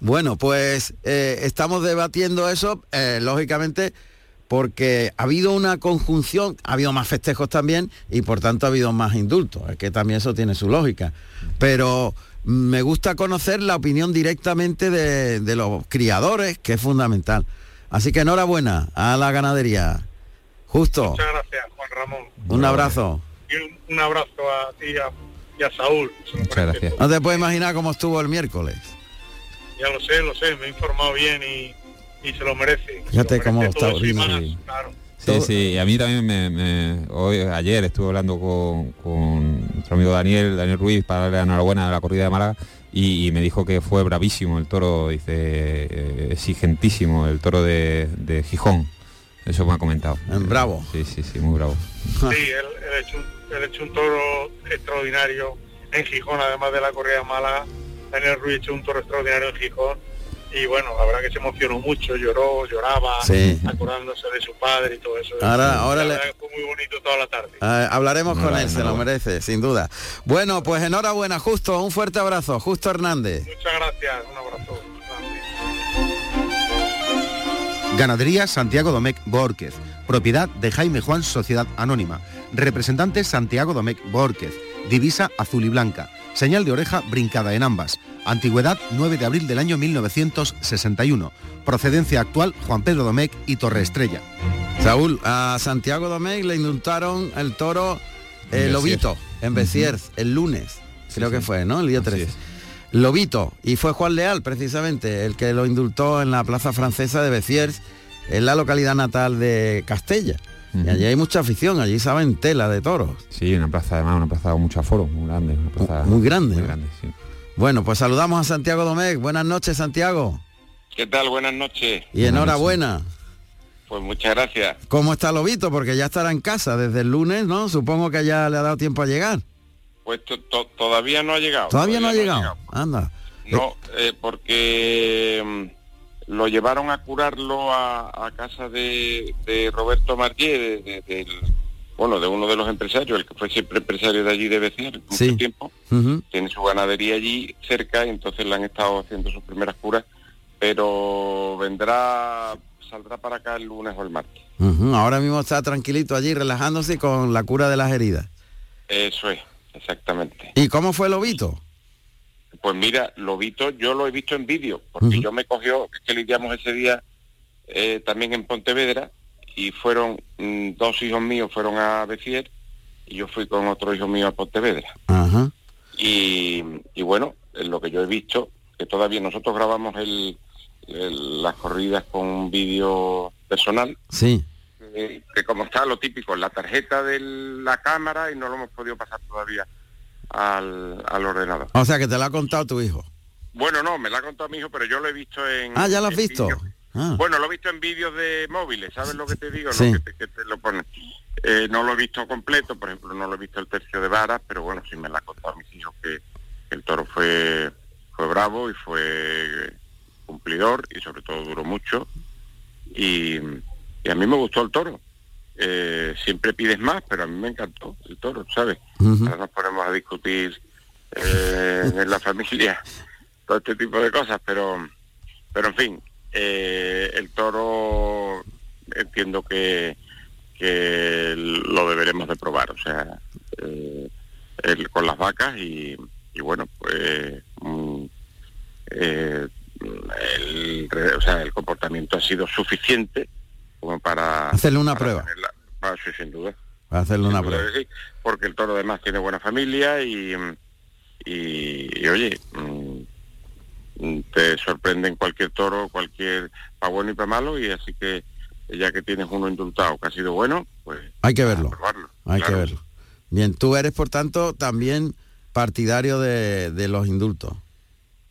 Bueno, pues eh, estamos debatiendo eso, eh, lógicamente, porque ha habido una conjunción, ha habido más festejos también y por tanto ha habido más indultos, es que también eso tiene su lógica. Pero me gusta conocer la opinión directamente de, de los criadores, que es fundamental. Así que enhorabuena a la ganadería. Justo, Muchas gracias, Juan Ramón. un abrazo. Y un, un abrazo a ti y a, y a Saúl. Muchas gracias. No te puedes imaginar cómo estuvo el miércoles. Ya lo sé, lo sé, me he informado bien y, y se lo merece. Fíjate Se lo cómo merece está y Taurino, más, sí. claro. Sí, a mí también me, me- hoy, ayer estuve hablando con, con nuestro amigo Daniel, Daniel Ruiz, para darle la enhorabuena a la corrida de Málaga y, y me dijo que fue bravísimo el toro, dice, eh, exigentísimo el toro de, de Gijón. Eso me ha comentado. Bravo. Sí, sí, sí, muy bravo. Sí, él, él ha hecho un, él ha hecho un toro extraordinario en Gijón, además de la corrida de Málaga. Daniel Ruiz ha hecho un toro extraordinario en Gijón. Y bueno, la verdad que se emocionó mucho, lloró, lloraba, Sí. acordándose de su padre y todo eso. Ahora- ahora la le- verdad que fue muy bonito toda la tarde. Eh, hablaremos con él, se lo merece, sin duda. Bueno, pues enhorabuena, Justo, un fuerte abrazo, Justo Hernández. Muchas gracias, un abrazo. Ganadería Santiago Domecq Borquez, propiedad de Jaime Juan Sociedad Anónima, representante Santiago Domecq Borquez, divisa azul y blanca, señal de oreja brincada en ambas, antigüedad 9 de abril del año 1961, procedencia actual Juan Pedro Domecq y Torre Estrella. Saúl, a Santiago Domecq le indultaron el toro eh, En Lobito Besiers. en Besiers, el lunes, creo sí. que fue, ¿no? El día Así 13. es. Lobito, y fue Juan Leal, precisamente, el que lo indultó en la plaza francesa de Besiers, en la localidad natal de Castella. Y allí hay mucha afición, allí saben tela de toros. Sí, una plaza además, una plaza con mucho aforo, muy grande. Una plaza Muy grande. Muy ¿no? grande, sí. Bueno, pues saludamos a Santiago Domecq. Buenas noches, Santiago. ¿Qué tal? Buenas noches. Y enhorabuena. Pues muchas gracias. ¿Cómo está Lobito? Porque ya estará en casa desde el lunes, ¿no? Supongo que ya le ha dado tiempo a llegar. Pues to- to- todavía no ha llegado. Todavía no ha llegado. Anda. No, eh, porque mm, lo llevaron a curarlo a, a casa de, de Roberto Martier, de- de- del, bueno, de uno de los empresarios, el que fue siempre empresario de allí de Becer, mucho Sí. tiempo. Tiene su ganadería allí cerca y entonces le han estado haciendo sus primeras curas, pero vendrá, saldrá para acá el lunes o el martes. Ahora mismo está tranquilito allí, relajándose con la cura de las heridas. Eso es, exactamente. ¿Y cómo fue Lobito? Pues mira, lo visto, yo lo he visto en vídeo, porque yo me cogió, es que lidiamos ese día eh, también en Pontevedra, y fueron mm, dos hijos míos fueron a Becier, y yo fui con otro hijo mío a Pontevedra. Ajá. Y, y bueno, en lo que yo he visto, que todavía nosotros grabamos el, el- las corridas con un vídeo personal, Sí. eh, que como está lo típico, la tarjeta de la cámara y no lo hemos podido pasar todavía al, al ordenador. O sea, que te lo ha contado tu hijo. Bueno, no, me la ha contado mi hijo, pero yo lo he visto en... Ah, ¿ya lo has visto? Ah. Bueno, lo he visto en vídeos de móviles, ¿sabes lo que te digo? Sí. No, que, te, que te lo ponen. Eh, no lo he visto completo, por ejemplo, no lo he visto el tercio de varas, pero bueno, sí me la ha contado mis hijos que el toro fue, fue bravo y fue cumplidor y sobre todo duró mucho. Y, y a mí me gustó el toro. Eh, siempre pides más, pero a mí me encantó el toro, ¿sabes? Ahora nos ponemos a discutir eh, en la familia todo este tipo de cosas, pero pero en fin, eh, el toro entiendo que, que lo deberemos de probar, o sea, eh, el- con las vacas y, y bueno, pues mm, eh, el, o sea, el comportamiento ha sido suficiente como para Hacerle una para prueba. tenerla- ah, sí, sin duda. Para hacerle una Sin prueba. sí, porque el toro además tiene buena familia y, y, y, oye, mm, te sorprenden cualquier toro, cualquier para bueno y para malo y así que ya que tienes uno indultado que ha sido bueno, pues Hay que verlo. Hay claro. que verlo. Bien, tú eres, por tanto, también partidario de, de los indultos.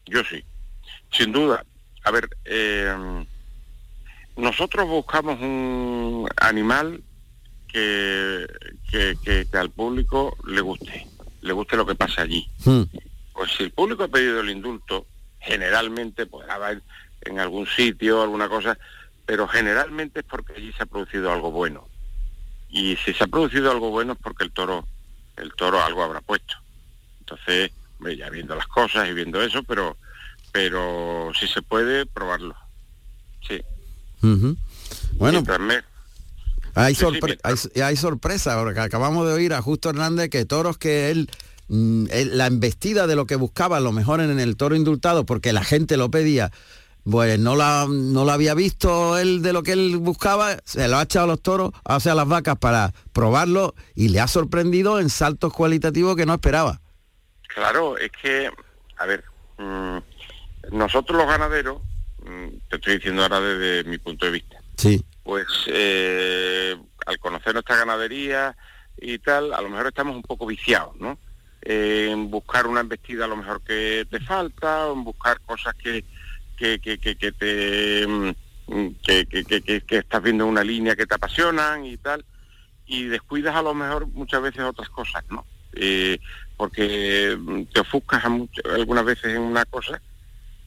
Yo sí, sin duda. A ver, eh, nosotros buscamos un animal que, que, que- que al público le guste, le guste lo que pasa allí. Hmm. Pues si el público ha pedido el indulto, generalmente podrá haber en algún sitio, alguna cosa, pero generalmente es porque allí se ha producido algo bueno. Y si se ha producido algo bueno es porque el toro, el toro algo habrá puesto. Entonces, hombre, ya viendo las cosas y viendo eso, pero pero si se puede, probarlo. Sí. Bueno, me- hay, Sí, sí, sorpre- hay, hay sorpresa, ahora que acabamos de oír a Justo Hernández que toros que él, mm, él- la embestida de lo que buscaba, a lo mejor en el toro indultado, porque la gente lo pedía, pues no la, no lo había visto él de lo que él buscaba, se lo ha echado a los toros, o sea, a las vacas para probarlo y le ha sorprendido en saltos cualitativos que no esperaba. Claro, es que, a ver, mm, nosotros los ganaderos, mm, te estoy diciendo ahora desde mi punto de vista, Sí. pues eh, al conocer nuestra ganadería y tal, a lo mejor estamos un poco viciados, ¿no? En buscar una embestida a lo mejor que te falta, en buscar cosas que, que, que, que, que te mm, estás viendo una línea que te apasionan y tal, y descuidas a lo mejor muchas veces otras cosas, ¿no? Eh, porque mm, te ofuscas algunas veces en una cosa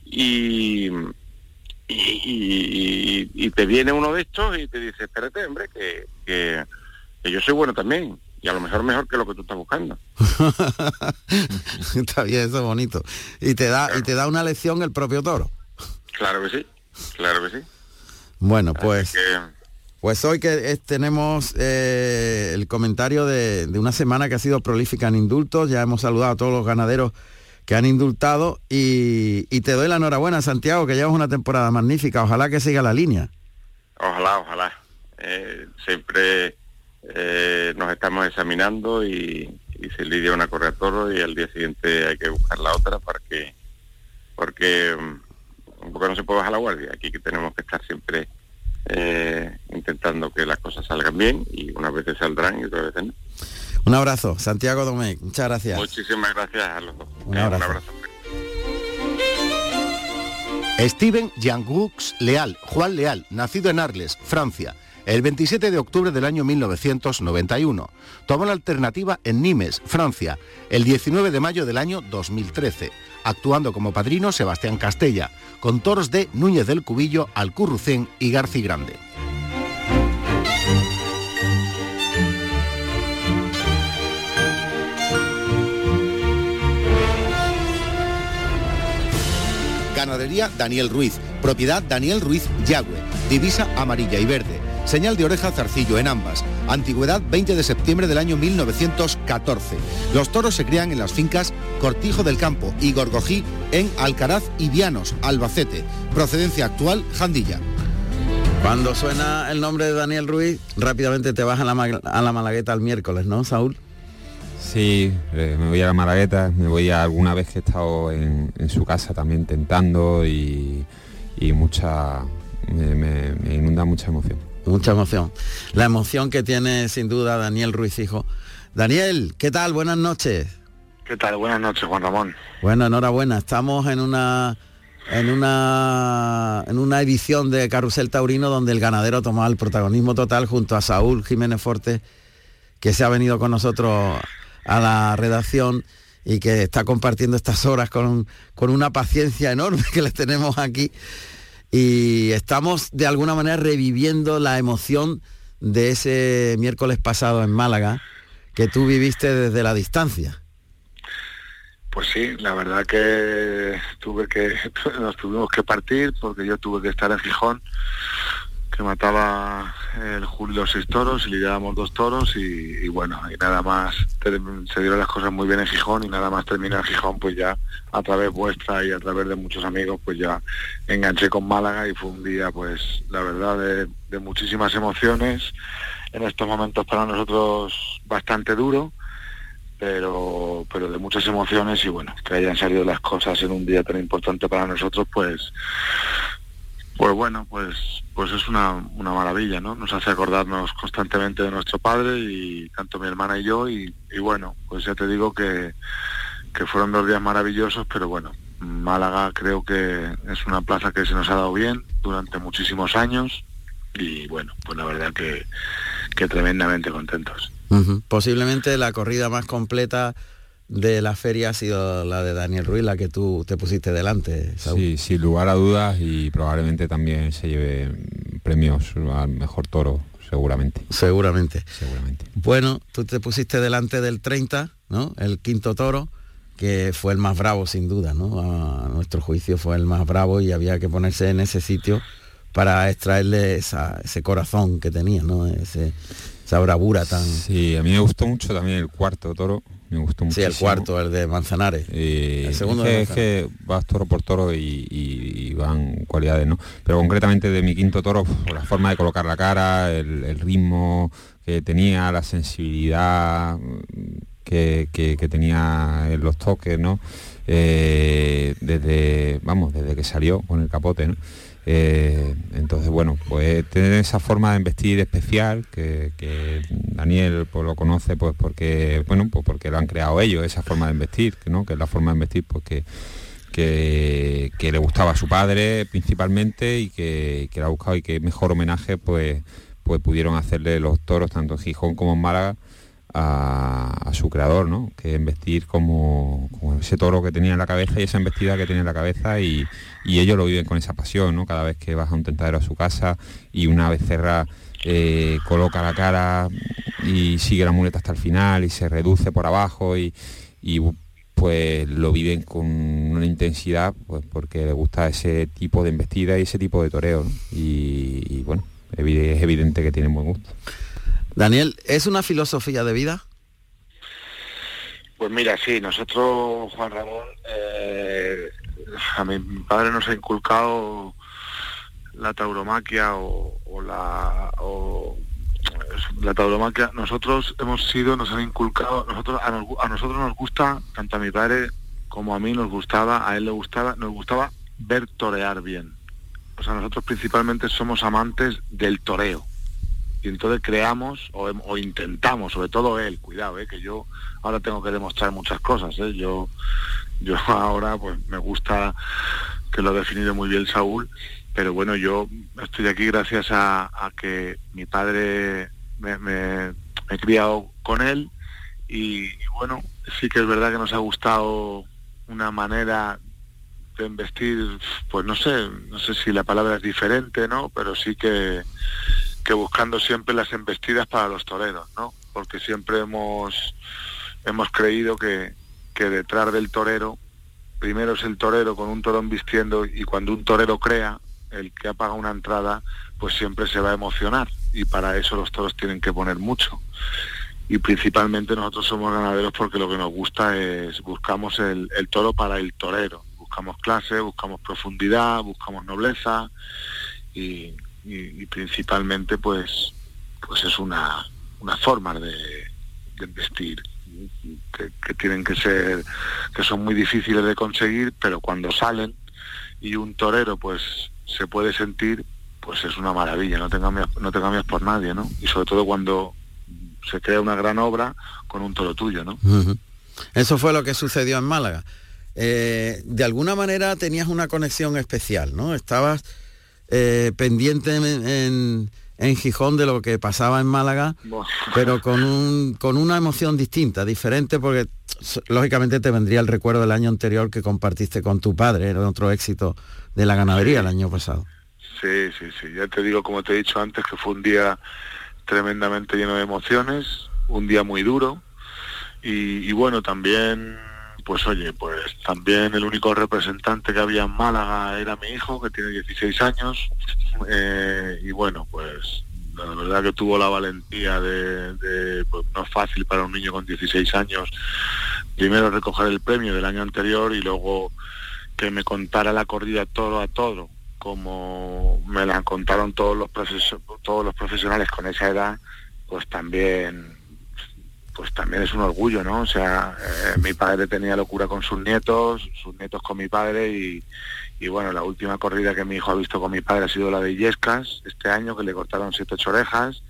y, te viene uno de estos y te dice, espérate, hombre, que yo soy bueno también. Y a lo mejor mejor que lo que tú estás buscando. Está bien, eso es bonito. Y te da, y te da una lección el propio toro. Claro que sí, claro que sí. Bueno, pues, Que, pues hoy que tenemos eh, el comentario de, de una semana que ha sido prolífica en indultos. Ya hemos saludado a todos los ganaderos que han indultado y, y te doy la enhorabuena, Santiago, que llevas una temporada magnífica. Ojalá que siga la línea. ojalá, ojalá. Eh, siempre eh, nos estamos examinando y, y se lidia una correa a toro y al día siguiente hay que buscar la otra para que, porque, mm, porque no se puede bajar la guardia. Aquí que tenemos que estar siempre eh, intentando que las cosas salgan bien y, unas veces saldrán y otras veces no. Un abrazo, Santiago Domecq, muchas gracias. Muchísimas gracias a los dos. Un abrazo. Un abrazo. Steven Jean-Gux Leal, Juan Leal, nacido en Arles, Francia, el 27 de octubre del año 1991. Tomó la alternativa en Nimes, Francia, el 19 de mayo del año 2013, actuando como padrino Sebastián Castella, con toros de Núñez del Cubillo, Alcurrucén y Garci Grande. Ganadería Daniel Ruiz, propiedad Daniel Ruiz Yagüe, divisa amarilla y verde, señal de oreja zarcillo en ambas, antigüedad 20 de septiembre del año 1914. Los toros se crían en las fincas Cortijo del Campo y Gorgojí en Alcaraz y Vianos, Albacete, procedencia actual Jandilla. Cuando suena el nombre de Daniel Ruiz, rápidamente te vas a la, a la Malagueta el miércoles, ¿no, Saúl? Sí, eh, me voy a la Malagueta, me voy a alguna vez que he estado en, en su casa también tentando y, y mucha, me, me- me inunda mucha emoción. Mucha emoción. La emoción que tiene sin duda Daniel Ruiz, hijo. Daniel, ¿qué tal? Buenas noches. ¿Qué tal? Buenas noches, Juan Ramón. Bueno, enhorabuena. Estamos en una en una en una edición de Carrusel Taurino donde el ganadero tomaba el protagonismo total junto a Saúl Jiménez Forte, que se ha venido con nosotros a la redacción y que está compartiendo estas horas con, con una paciencia enorme que les tenemos aquí. Y estamos de alguna manera reviviendo la emoción de ese miércoles pasado en Málaga que tú viviste desde la distancia. Pues sí, la verdad que tuve que nos tuvimos que partir porque yo tuve que estar en Gijón, que mataba el Julio seis toros y lidiábamos dos toros y, bueno, y nada más se dieron las cosas muy bien en Gijón y nada más terminé en Gijón pues ya a través vuestra y a través de muchos amigos pues ya enganché con Málaga y fue un día pues la verdad de, de muchísimas emociones, en estos momentos para nosotros bastante duro pero pero de muchas emociones y bueno que hayan salido las cosas en un día tan importante para nosotros pues pues bueno pues pues es una, una maravilla no nos hace acordarnos constantemente de nuestro padre y tanto mi hermana y yo y, y bueno pues ya te digo que que fueron dos días maravillosos pero bueno Málaga creo que es una plaza que se nos ha dado bien durante muchísimos años y bueno pues la verdad que que tremendamente contentos. Posiblemente la corrida más completa de la feria ha sido la de Daniel Ruiz, la que tú te pusiste delante, Saúl. Sí, sin lugar a dudas y probablemente también se lleve premios al mejor toro, seguramente. Seguramente. Seguramente. Bueno, tú te pusiste delante del 30, ¿no? El quinto toro, que fue el más bravo sin duda, ¿no? A nuestro juicio fue el más bravo y había que ponerse en ese sitio para extraerle esa- ese corazón que tenía, ¿no? Ese- esa bravura tan... Sí, a mí me gustó mucho también el cuarto toro, me gustó mucho. Sí, el cuarto, el de Manzanares. el segundo es, de que, es que vas toro por toro y, y- y van cualidades, ¿no? Pero concretamente de mi quinto toro, la forma de colocar la cara, el, el ritmo que tenía, la sensibilidad mm, que, que- que tenía en los toques, ¿no? Eh, desde, vamos, desde que salió con el capote, ¿no? Eh, entonces, bueno, pues tener esa forma de investir especial, que, Daniel pues, lo conoce pues porque, bueno, pues porque lo han creado ellos, esa forma de investir, ¿no? que es la forma de investir pues que, que, le gustaba a su padre principalmente y que, que le ha buscado y que mejor homenaje pues, pues pudieron hacerle los toros tanto en Gijón como en Málaga a, su creador, ¿no? Que investir como, como ese toro que tenía en la cabeza y esa embestida que tenía en la cabeza y, y ellos lo viven con esa pasión, ¿no? Cada vez que vas a un tentadero a su casa y una becerra eh, coloca la cara y sigue la muleta hasta el final y se reduce por abajo y, y, pues lo viven con una intensidad pues porque les gusta ese tipo de embestida y ese tipo de toreo, ¿no? y, y, bueno, es evidente que tienen buen gusto. Daniel, ¿es una filosofía de vida? Pues mira, sí, nosotros, Juan Ramón, eh, a mi padre nos ha inculcado la tauromaquia o, la la tauromaquia. Nosotros hemos sido, nos han inculcado, nosotros a, nos- a nosotros nos gusta, tanto a mi padre como a mí nos gustaba, a él le gustaba, nos gustaba ver torear bien. O sea, nosotros principalmente somos amantes del toreo. Y entonces creamos o, o intentamos, sobre todo él, cuidado, ¿eh? que yo ahora tengo que demostrar muchas cosas. ¿eh? Yo, yo ahora pues me gusta que lo ha definido muy bien Saúl, pero bueno, yo estoy aquí gracias a, que mi padre me, he criado con él y, y bueno, sí que es verdad que nos ha gustado una manera de investir, pues no sé, no sé si la palabra es diferente, ¿no? Pero sí que, que buscando siempre las embestidas para los toreros, ¿no? Porque siempre hemos, hemos creído que, que detrás del torero, primero es el torero con un toro vistiendo y cuando un torero crea, el que ha pagado una entrada, pues siempre se va a emocionar y para eso los toros tienen que poner mucho. Y principalmente nosotros somos ganaderos porque lo que nos gusta es, buscamos el, toro para el torero, buscamos clase, buscamos profundidad, buscamos nobleza y principalmente pues, pues es una, una forma de, de vestir que, tienen que ser, que son muy difíciles de conseguir, pero cuando salen y un torero pues se puede sentir, pues es una maravilla, no te cambias, no te cambias por nadie, ¿no? Y sobre todo cuando se crea una gran obra con un toro tuyo, ¿no? Eso fue lo que sucedió en Málaga. Eh, de alguna manera tenías una conexión especial, ¿no? Estabas eh, pendiente en, en- en Gijón de lo que pasaba en Málaga, Buah. pero con, un, con una emoción distinta, diferente, porque lógicamente te vendría el recuerdo del año anterior que compartiste con tu padre, era otro éxito de la ganadería el año pasado. Sí, sí, sí. Ya te digo, como te he dicho antes, que fue un día tremendamente lleno de emociones, un día muy duro. Y, y bueno, también, pues oye, pues también el único representante que había en Málaga era mi hijo, que tiene 16 años. Eh, y bueno, pues la verdad que tuvo la valentía de, pues no es fácil para un niño con 16 años, primero recoger el premio del año anterior y luego que me contara la corrida toro a toro, como me la contaron todos los todos los profesionales con esa edad, pues también pues también es un orgullo, ¿no? O sea, eh, mi padre tenía locura con sus nietos, sus nietos con mi padre y, y bueno, la última corrida que mi hijo ha visto con mi padre ha sido la de Illescas este año, que le cortaron siete ocho orejas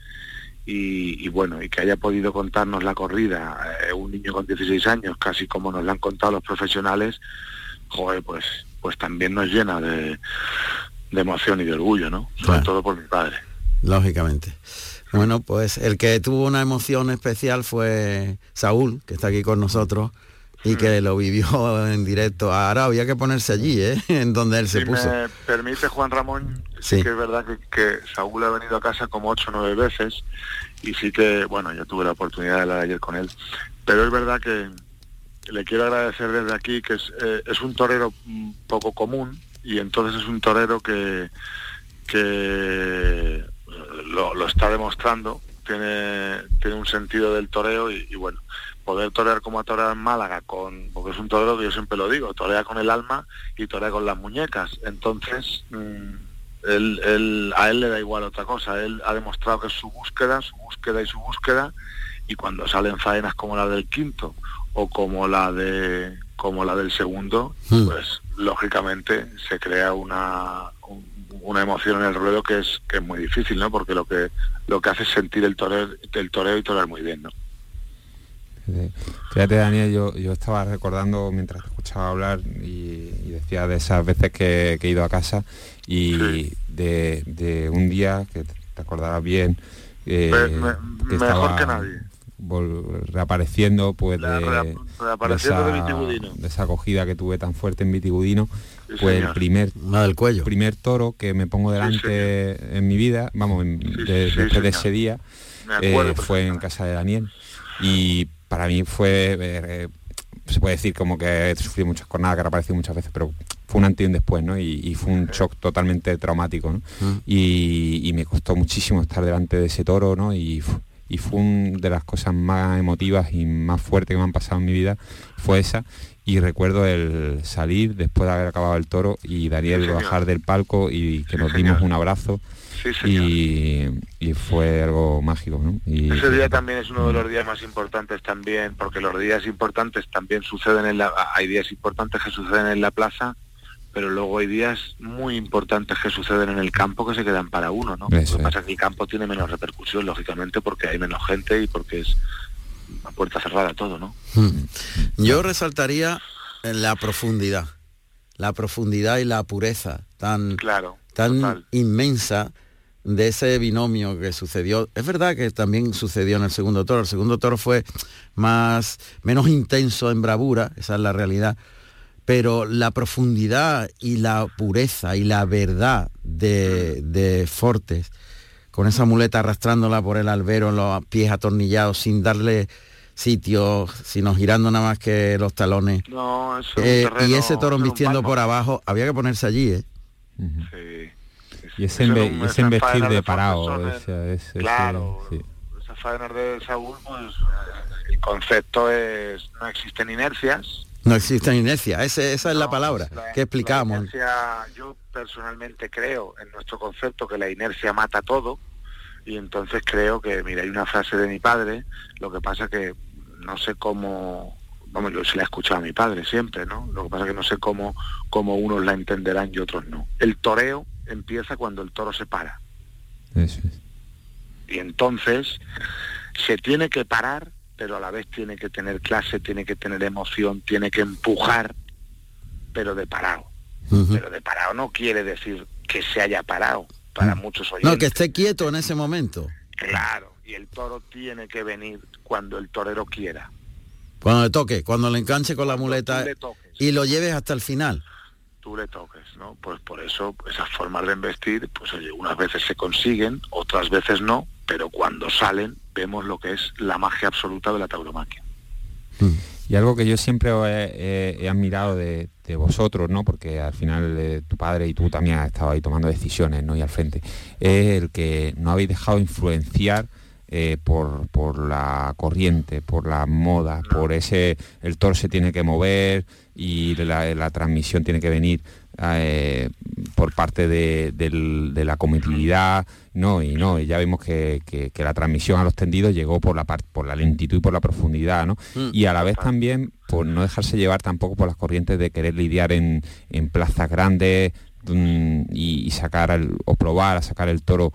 y, y bueno, y que haya podido contarnos la corrida eh, un niño con 16 años, casi como nos la han contado los profesionales, joder, pues, pues también nos llena de, de emoción y de orgullo, ¿no? Sobre Claro. todo por mi padre. Lógicamente. Bueno, pues el que tuvo una emoción especial fue Saúl, que está aquí con nosotros y que lo vivió en directo. Ahora había que ponerse allí, ¿eh? en donde él se puso. me permite Juan Ramón, sí, Sí. que es verdad que, que Saúl ha venido a casa como ocho o nueve veces y sí que, bueno, yo tuve la oportunidad de hablar ayer con él, pero es verdad que le quiero agradecer desde aquí que es, eh, es un torero mm, poco común y entonces es un torero que, que lo, lo está demostrando, tiene, tiene un sentido del toreo y, y bueno, poder torear como ha toreado en Málaga, con, porque es un torero que yo siempre lo digo, torea con el alma y torea con las muñecas. Entonces, mm, él, él- a él le da igual otra cosa, él ha demostrado que es su búsqueda, su búsqueda y su búsqueda, y cuando salen faenas como la del quinto o como la de como la del segundo, Hmm. pues lógicamente se crea una un- una emoción en el ruedo que es que es muy difícil, ¿no? Porque lo que lo que hace es sentir el toreo, el toreo y torear muy bien, ¿no? Fíjate Daniel, yo, yo estaba recordando mientras te escuchaba hablar y, y decía de esas veces que, que he ido a casa y de, de un día que te acordarás bien eh, me- que mejor estaba que nadie. Reapareciendo pues de, rea- de reapareciendo de esa- Vitigudino. de esa acogida que tuve tan fuerte en Vitigudino Sí, pues el señor. primer del cuello primer toro que me pongo delante en mi vida vamos en- de- sí, después de ese día eh, fue en casa de Daniel y para mí fue eh, se puede decir como que he sufrido muchas jornadas que reapareció muchas veces pero fue un antes y un después ¿no? y, y fue un shock totalmente traumático ¿no? Mm. y, y me costó muchísimo estar delante de ese toro ¿no? y, y fue una de las cosas más emotivas y más fuertes que me han pasado en mi vida fue esa. Y recuerdo el salir después de haber acabado el toro y Daniel Sí, bajar del palco y que Sí, nos dimos un abrazo. Sí, y, y fue algo mágico ¿no? y Ese día también es uno de los días más importantes también, porque los días importantes también suceden en la, hay días importantes que suceden en la plaza, pero luego hay días muy importantes que suceden en el campo que se quedan para uno, ¿no? Lo que pasa es que el campo tiene menos repercusión, lógicamente, porque hay menos gente y porque es a puerta cerrada todo, ¿no? Hmm. Yo resaltaría la profundidad, la profundidad y la pureza tan, claro, tan inmensa de ese binomio que sucedió. Es verdad que también sucedió en el segundo toro. El segundo toro fue más, menos intenso en bravura, esa es la realidad. Pero la profundidad y la pureza y la verdad de, de Fortes, con esa muleta arrastrándola por el albero, los pies atornillados, sin darle sitio, sino girando nada más que los talones. No, eso Eh, es un terreno- y ese toro es vistiendo por abajo, había que ponerse allí, ¿eh? Ese, no- y ese esas embestir faenas de de parado. Ese- ese- ese- Claro. sí. Esas faenas de Saúl, pues eh, el concepto es, no existen inercias. No existe inercia, ese- esa es la palabra La- que explicamos. inercia, yo personalmente creo en nuestro concepto que la inercia mata todo y entonces creo que, mira, hay una frase de mi padre, lo que pasa que no sé cómo, vamos, yo se la he escuchado a mi padre siempre, ¿no? Lo que pasa que no sé cómo, cómo unos la entenderán y otros no. El toreo empieza cuando el toro se para. Eso es. Y entonces se tiene que parar, pero a la vez tiene que tener clase, tiene que tener emoción, tiene que empujar, pero de parado. Pero de parado no quiere decir que se haya parado para muchos oyentes. No, que esté quieto en ese momento. Claro, y el toro tiene que venir cuando el torero quiera. Cuando le toque, cuando le enganche con la muleta tú le toques. y lo lleves hasta el final. Tú le toques, Pues por eso esas formas de embestir, pues oye, unas veces se consiguen, otras veces no, pero cuando salen vemos lo que es la magia absoluta de la tauromaquia. Y algo que yo siempre he, he- admirado de, de vosotros, ¿no? Porque al final eh, tu padre y tú también has estado ahí tomando decisiones, ¿no? Y al frente, es el que no habéis dejado influenciar eh, por, por la corriente, por la moda, por ese, el toro se tiene que mover y la, la transmisión tiene que venir eh, por parte de, la comitividad, no, y no, y ya vimos que, que- que la transmisión a los tendidos llegó por la por la lentitud y por la profundidad, ¿no? Mm. Y a la vez también por no dejarse llevar tampoco por las corrientes de querer lidiar en, en plazas grandes mm, y, sacar o probar a sacar el toro.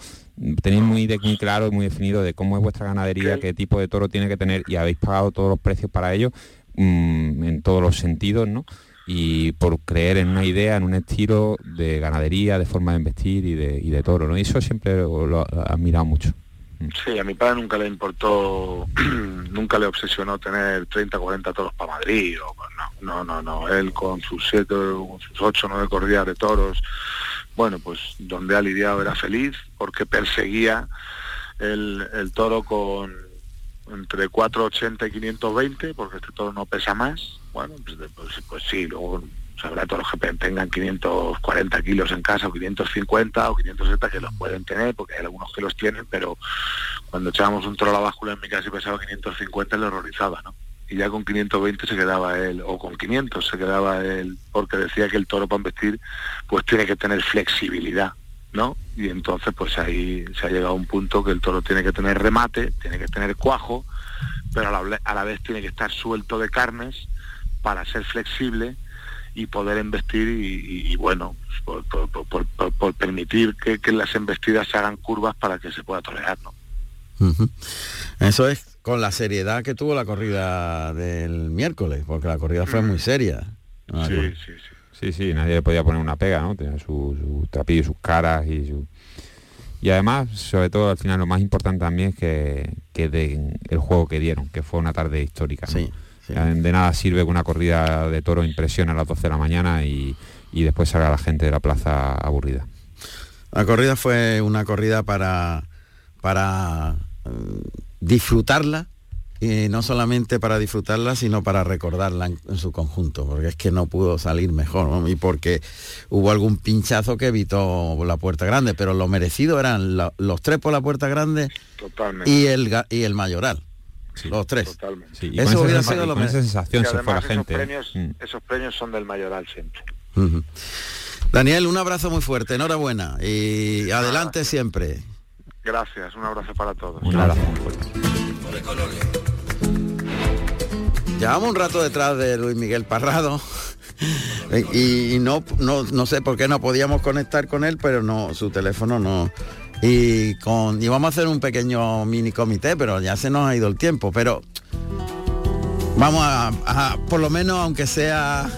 Tenéis muy, de- muy claro y muy definido de cómo es vuestra ganadería, qué tipo de toro tiene que tener y habéis pagado todos los precios para ello mm, en todos los sentidos, ¿no? Y por creer en una idea, en un estilo de ganadería, de forma de investir y de, y de toro, ¿no? Y eso siempre lo, he admirado mucho. Sí, a mi padre nunca le importó, nunca le obsesionó tener 30, 40 toros para Madrid. O, no, no, no, no. Él con sus siete, con sus ocho, nueve corridas de toros, bueno, pues donde ha lidiado era feliz porque perseguía el, toro con entre 480 y 520, porque este toro no pesa más. Bueno, pues, pues, pues sí, luego habrá toros que pe- tengan 540 kilos en casa o 550 o 560 que los pueden tener, porque hay algunos que los tienen, pero cuando echábamos un toro a la báscula en mi casa y pesaba 550 le horrorizaba, ¿no? Y ya con 520 se quedaba él, o con 500 se quedaba él, porque decía que el toro para vestir pues tiene que tener flexibilidad, ¿no? Y entonces pues ahí se ha llegado a un punto que el toro tiene que tener remate, tiene que tener cuajo, pero a la, a la vez tiene que estar suelto de carnes para ser flexible y poder embestir y, bueno, por, permitir que, que las embestidas se hagan curvas para que se pueda torear, ¿no? Eso es con la seriedad que tuvo la corrida del miércoles, porque la corrida fue muy seria. No me acuerdo. sí, sí. Sí, sí, nadie le podía poner una pega, ¿no? Tenía su, su trapillo, sus caras y su... Y además, sobre todo, al final, lo más importante también es que, que den el juego que dieron, que fue una tarde histórica. ¿no? De nada sirve que una corrida de toro impresione a las 12 de la mañana y, y después salga la gente de la plaza aburrida. La corrida fue una corrida para, para disfrutarla y no solamente para disfrutarla, sino para recordarla en, en su conjunto, porque es que no pudo salir mejor, ¿no? y porque hubo algún pinchazo que evitó la puerta grande, pero lo merecido eran la- los tres por la puerta grande Totalmente. y el, y el mayoral, los tres. Sí, y Eso hubiera sensa- sido y lo con me- esa sensación se fue la además gente. ¿eh? Esos premios, esos premios son del mayoral siempre. Daniel, un abrazo muy fuerte, enhorabuena y adelante siempre. Gracias, un abrazo para todos. Un abrazo. Llevamos un rato detrás de Luis Miguel Parrado. Y, y no, no, no sé por qué no podíamos conectar con él, pero no, su teléfono no. Y con íbamos a hacer un pequeño mini comité, pero ya se nos ha ido el tiempo. Pero vamos a, a- por lo menos aunque sea,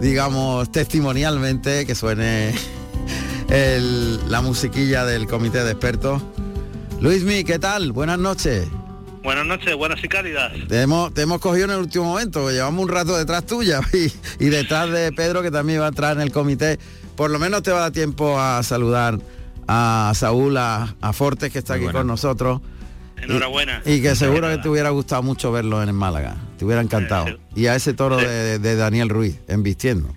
digamos, testimonialmente, que suene el- la musiquilla del comité de expertos. Luismi, ¿qué tal? Buenas noches. Buenas noches, buenas y cálidas. Te hemos, te hemos cogido en el último momento, llevamos un rato detrás tuya y, y detrás de Pedro que también va a entrar en el comité. Por lo menos te va a dar tiempo a saludar a Saúl, a, a Fortes que está aquí con nosotros. Enhorabuena. Y que seguro que te hubiera gustado mucho verlo en el Málaga. Te hubiera encantado. Y a ese toro de, de Daniel Ruiz, en vistiendo.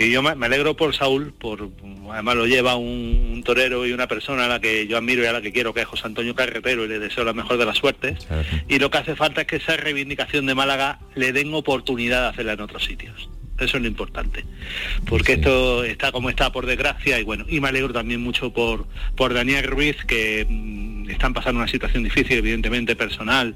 Y yo me, me alegro por Saúl, por además lo lleva un, un torero y una persona a la que yo admiro y a la que quiero, que es José Antonio Carretero, y le deseo la mejor de las suertes. Y lo que hace falta es que esa reivindicación de Málaga le den oportunidad de hacerla en otros sitios. Eso es lo importante. Porque esto está como está por desgracia y bueno, y me alegro también mucho por, por Daniel Ruiz, que mm, están pasando una situación difícil, evidentemente personal,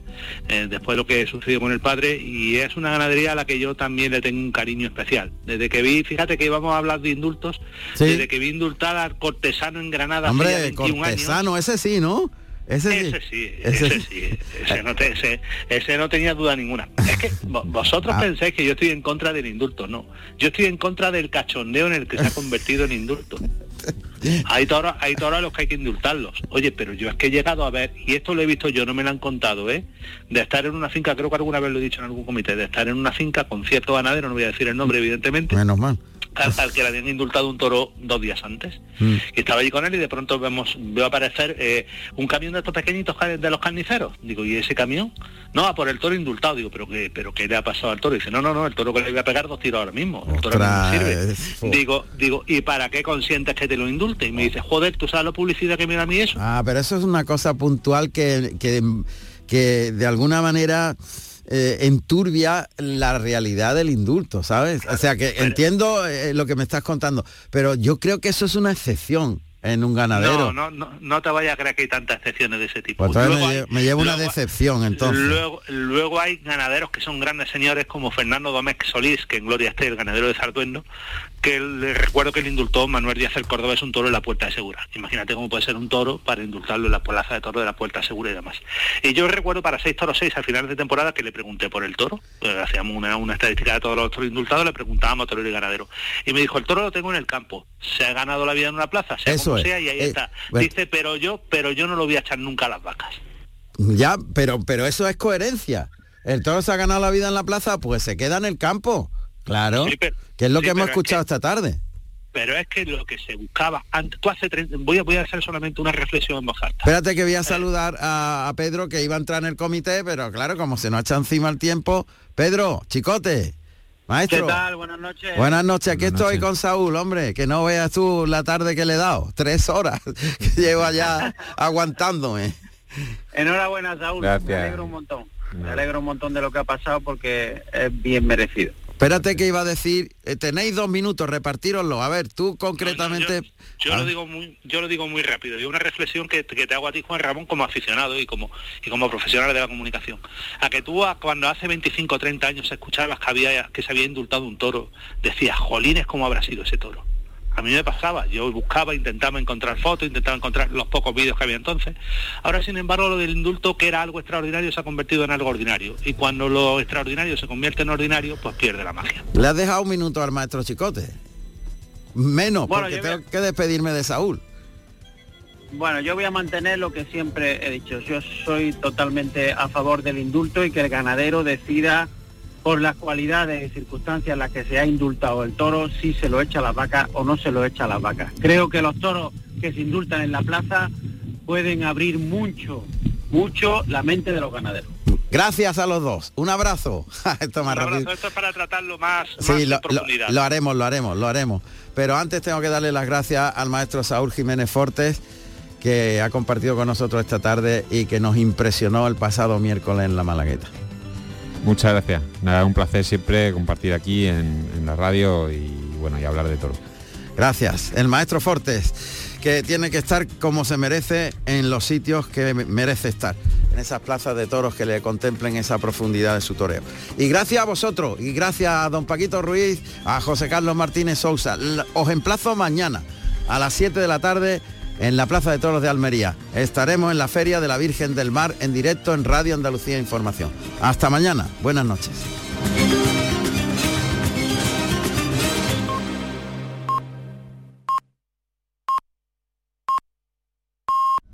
eh, después de lo que sucedió con el padre, y es una ganadería a la que yo también le tengo un cariño especial. Desde que vi, fíjate que íbamos a hablar de indultos, Sí. desde que vi indultar al cortesano en Granada Hombre, 21 años. cortesano, ese sí, ¿no? Ese sí. Ese sí, Ese ese sí, ese no, te- ese- ese no tenía duda ninguna. Es que vo- vosotros Ah. pensáis que yo estoy en contra del indulto, no. Yo estoy en contra del cachondeo en el que se ha convertido en indulto. Hay toros, hay toros a los que hay que indultarlos. Oye, pero yo es que he llegado a ver, y esto lo he visto yo, no me lo han contado, ¿eh? De estar en una finca, creo que alguna vez lo he dicho en algún comité, de estar en una finca con cierto ganadero, no voy a decir el nombre evidentemente, Menos mal. Al, al que le habían indultado un toro dos días antes. Mm. Y estaba allí con él y de pronto vemos, veo aparecer eh, un camión de estos pequeñitos de los carniceros. Digo, ¿y ese camión? No, a por el toro indultado. Digo, ¿pero qué, pero qué le ha pasado al toro? dice, no, no, no, el toro que le voy a pegar dos tiros ahora mismo. El toro no sirve. Digo, digo, ¿y para qué consientes que te lo indulte? Y me dice, joder, ¿tú sabes la publicidad que me da a mí eso? Ah, pero eso es una cosa puntual que, que, que de alguna manera eh, enturbia la realidad del indulto, ¿sabes? O sea que entiendo eh, lo que me estás contando, pero yo creo que eso es una excepción en un ganadero. No, no, no, no te vayas a creer que hay tantas excepciones de ese tipo. Pues Luego me, hay- lle- me lleva una decepción entonces. Luego, luego hay ganaderos que son grandes señores como Fernando Domecq Solís, que en Gloria esté, el ganadero de Sartuendo, que le recuerdo que le indultó Manuel Díaz el Córdoba es un toro en la Puerta de Segura. Imagínate cómo puede ser un toro para indultarlo en la plaza de toro de la Puerta de Segura y demás. Y yo recuerdo para seis toros seis al final de temporada que le pregunté por el toro, eh, hacíamos una, una estadística de todos los toros indultados, le preguntábamos a torero y ganadero. Y me dijo, el toro lo tengo en el campo, se ha ganado la vida en una plaza, sea Eso como es. sea, y ahí Eh, está. bueno. Dice, pero yo, pero yo no lo voy a echar nunca a las vacas. Ya, pero, pero eso es coherencia. El toro se ha ganado la vida en la plaza, pues se queda en el campo. Claro. Sí, pero- que es lo sí, que hemos es escuchado esta tarde. pero es que lo que se buscaba antes, tú hace voy a voy a hacer solamente una reflexión en voz alta. Espérate que voy a saludar a, a Pedro que iba a entrar en el comité, pero claro, como se nos echa encima el tiempo. Pedro, chicote, maestro. ¿Qué tal? Buenas noches. Buenas noches, aquí Buenas estoy noches. con Saúl, hombre, que no veas tú la tarde que le he dado, tres horas, que llevo allá aguantándome. Enhorabuena, Saúl. Gracias. Me alegro un montón. Me alegro un montón de lo que ha pasado porque es bien merecido. Espérate que iba a decir, eh, tenéis dos minutos, repartíroslo. A ver, tú concretamente... Yo Ah, lo digo muy, yo lo digo muy rápido. Y una reflexión que, que te hago a ti, Juan Ramón, como aficionado y como y como profesional de la comunicación. A que tú cuando hace 25 o 30 años escuchabas que había que se había indultado un toro, decías, jolines, ¿cómo habrá sido ese toro? A mí me pasaba, yo buscaba, intentaba encontrar fotos, intentaba encontrar los pocos vídeos que había entonces. Ahora, sin embargo, lo del indulto, que era algo extraordinario, se ha convertido en algo ordinario. Y cuando lo extraordinario se convierte en ordinario, pues pierde la magia. Le has dejado un minuto al maestro Chicote. Menos, Bueno, porque a- tengo que despedirme de Saúl. Bueno, yo voy a mantener lo que siempre he dicho. Yo soy totalmente a favor del indulto y que el ganadero decida por las cualidades y circunstancias en las que se ha indultado el toro si se lo echa a las vacas o no se lo echa a las vacas. Creo que los toros que se indultan en la plaza pueden abrir mucho, mucho la mente de los ganaderos. Gracias a los dos. Un abrazo. Esto más Un abrazo, esto es para tratarlo más, más Sí, en lo- profundidad. lo haremos, lo haremos, lo haremos. Pero antes tengo que darle las gracias al maestro Saúl Jiménez Fortes, que ha compartido con nosotros esta tarde y que nos impresionó el pasado miércoles en la Malagueta. Muchas gracias. Nada, un placer siempre compartir aquí en, la radio y bueno, y hablar de todo. Gracias. El maestro Fortes, que tiene que estar como se merece en los sitios que me- merece estar. en esas plazas de toros que le contemplen esa profundidad de su toreo. Y gracias a vosotros, y gracias a don Paquito Ruiz, a José Carlos Martínez Sousa. Os emplazo mañana a las 7 de la tarde en la Plaza de Toros de Almería. Estaremos en la Feria de la Virgen del Mar en directo en Radio Andalucía Información. Hasta mañana. Buenas noches.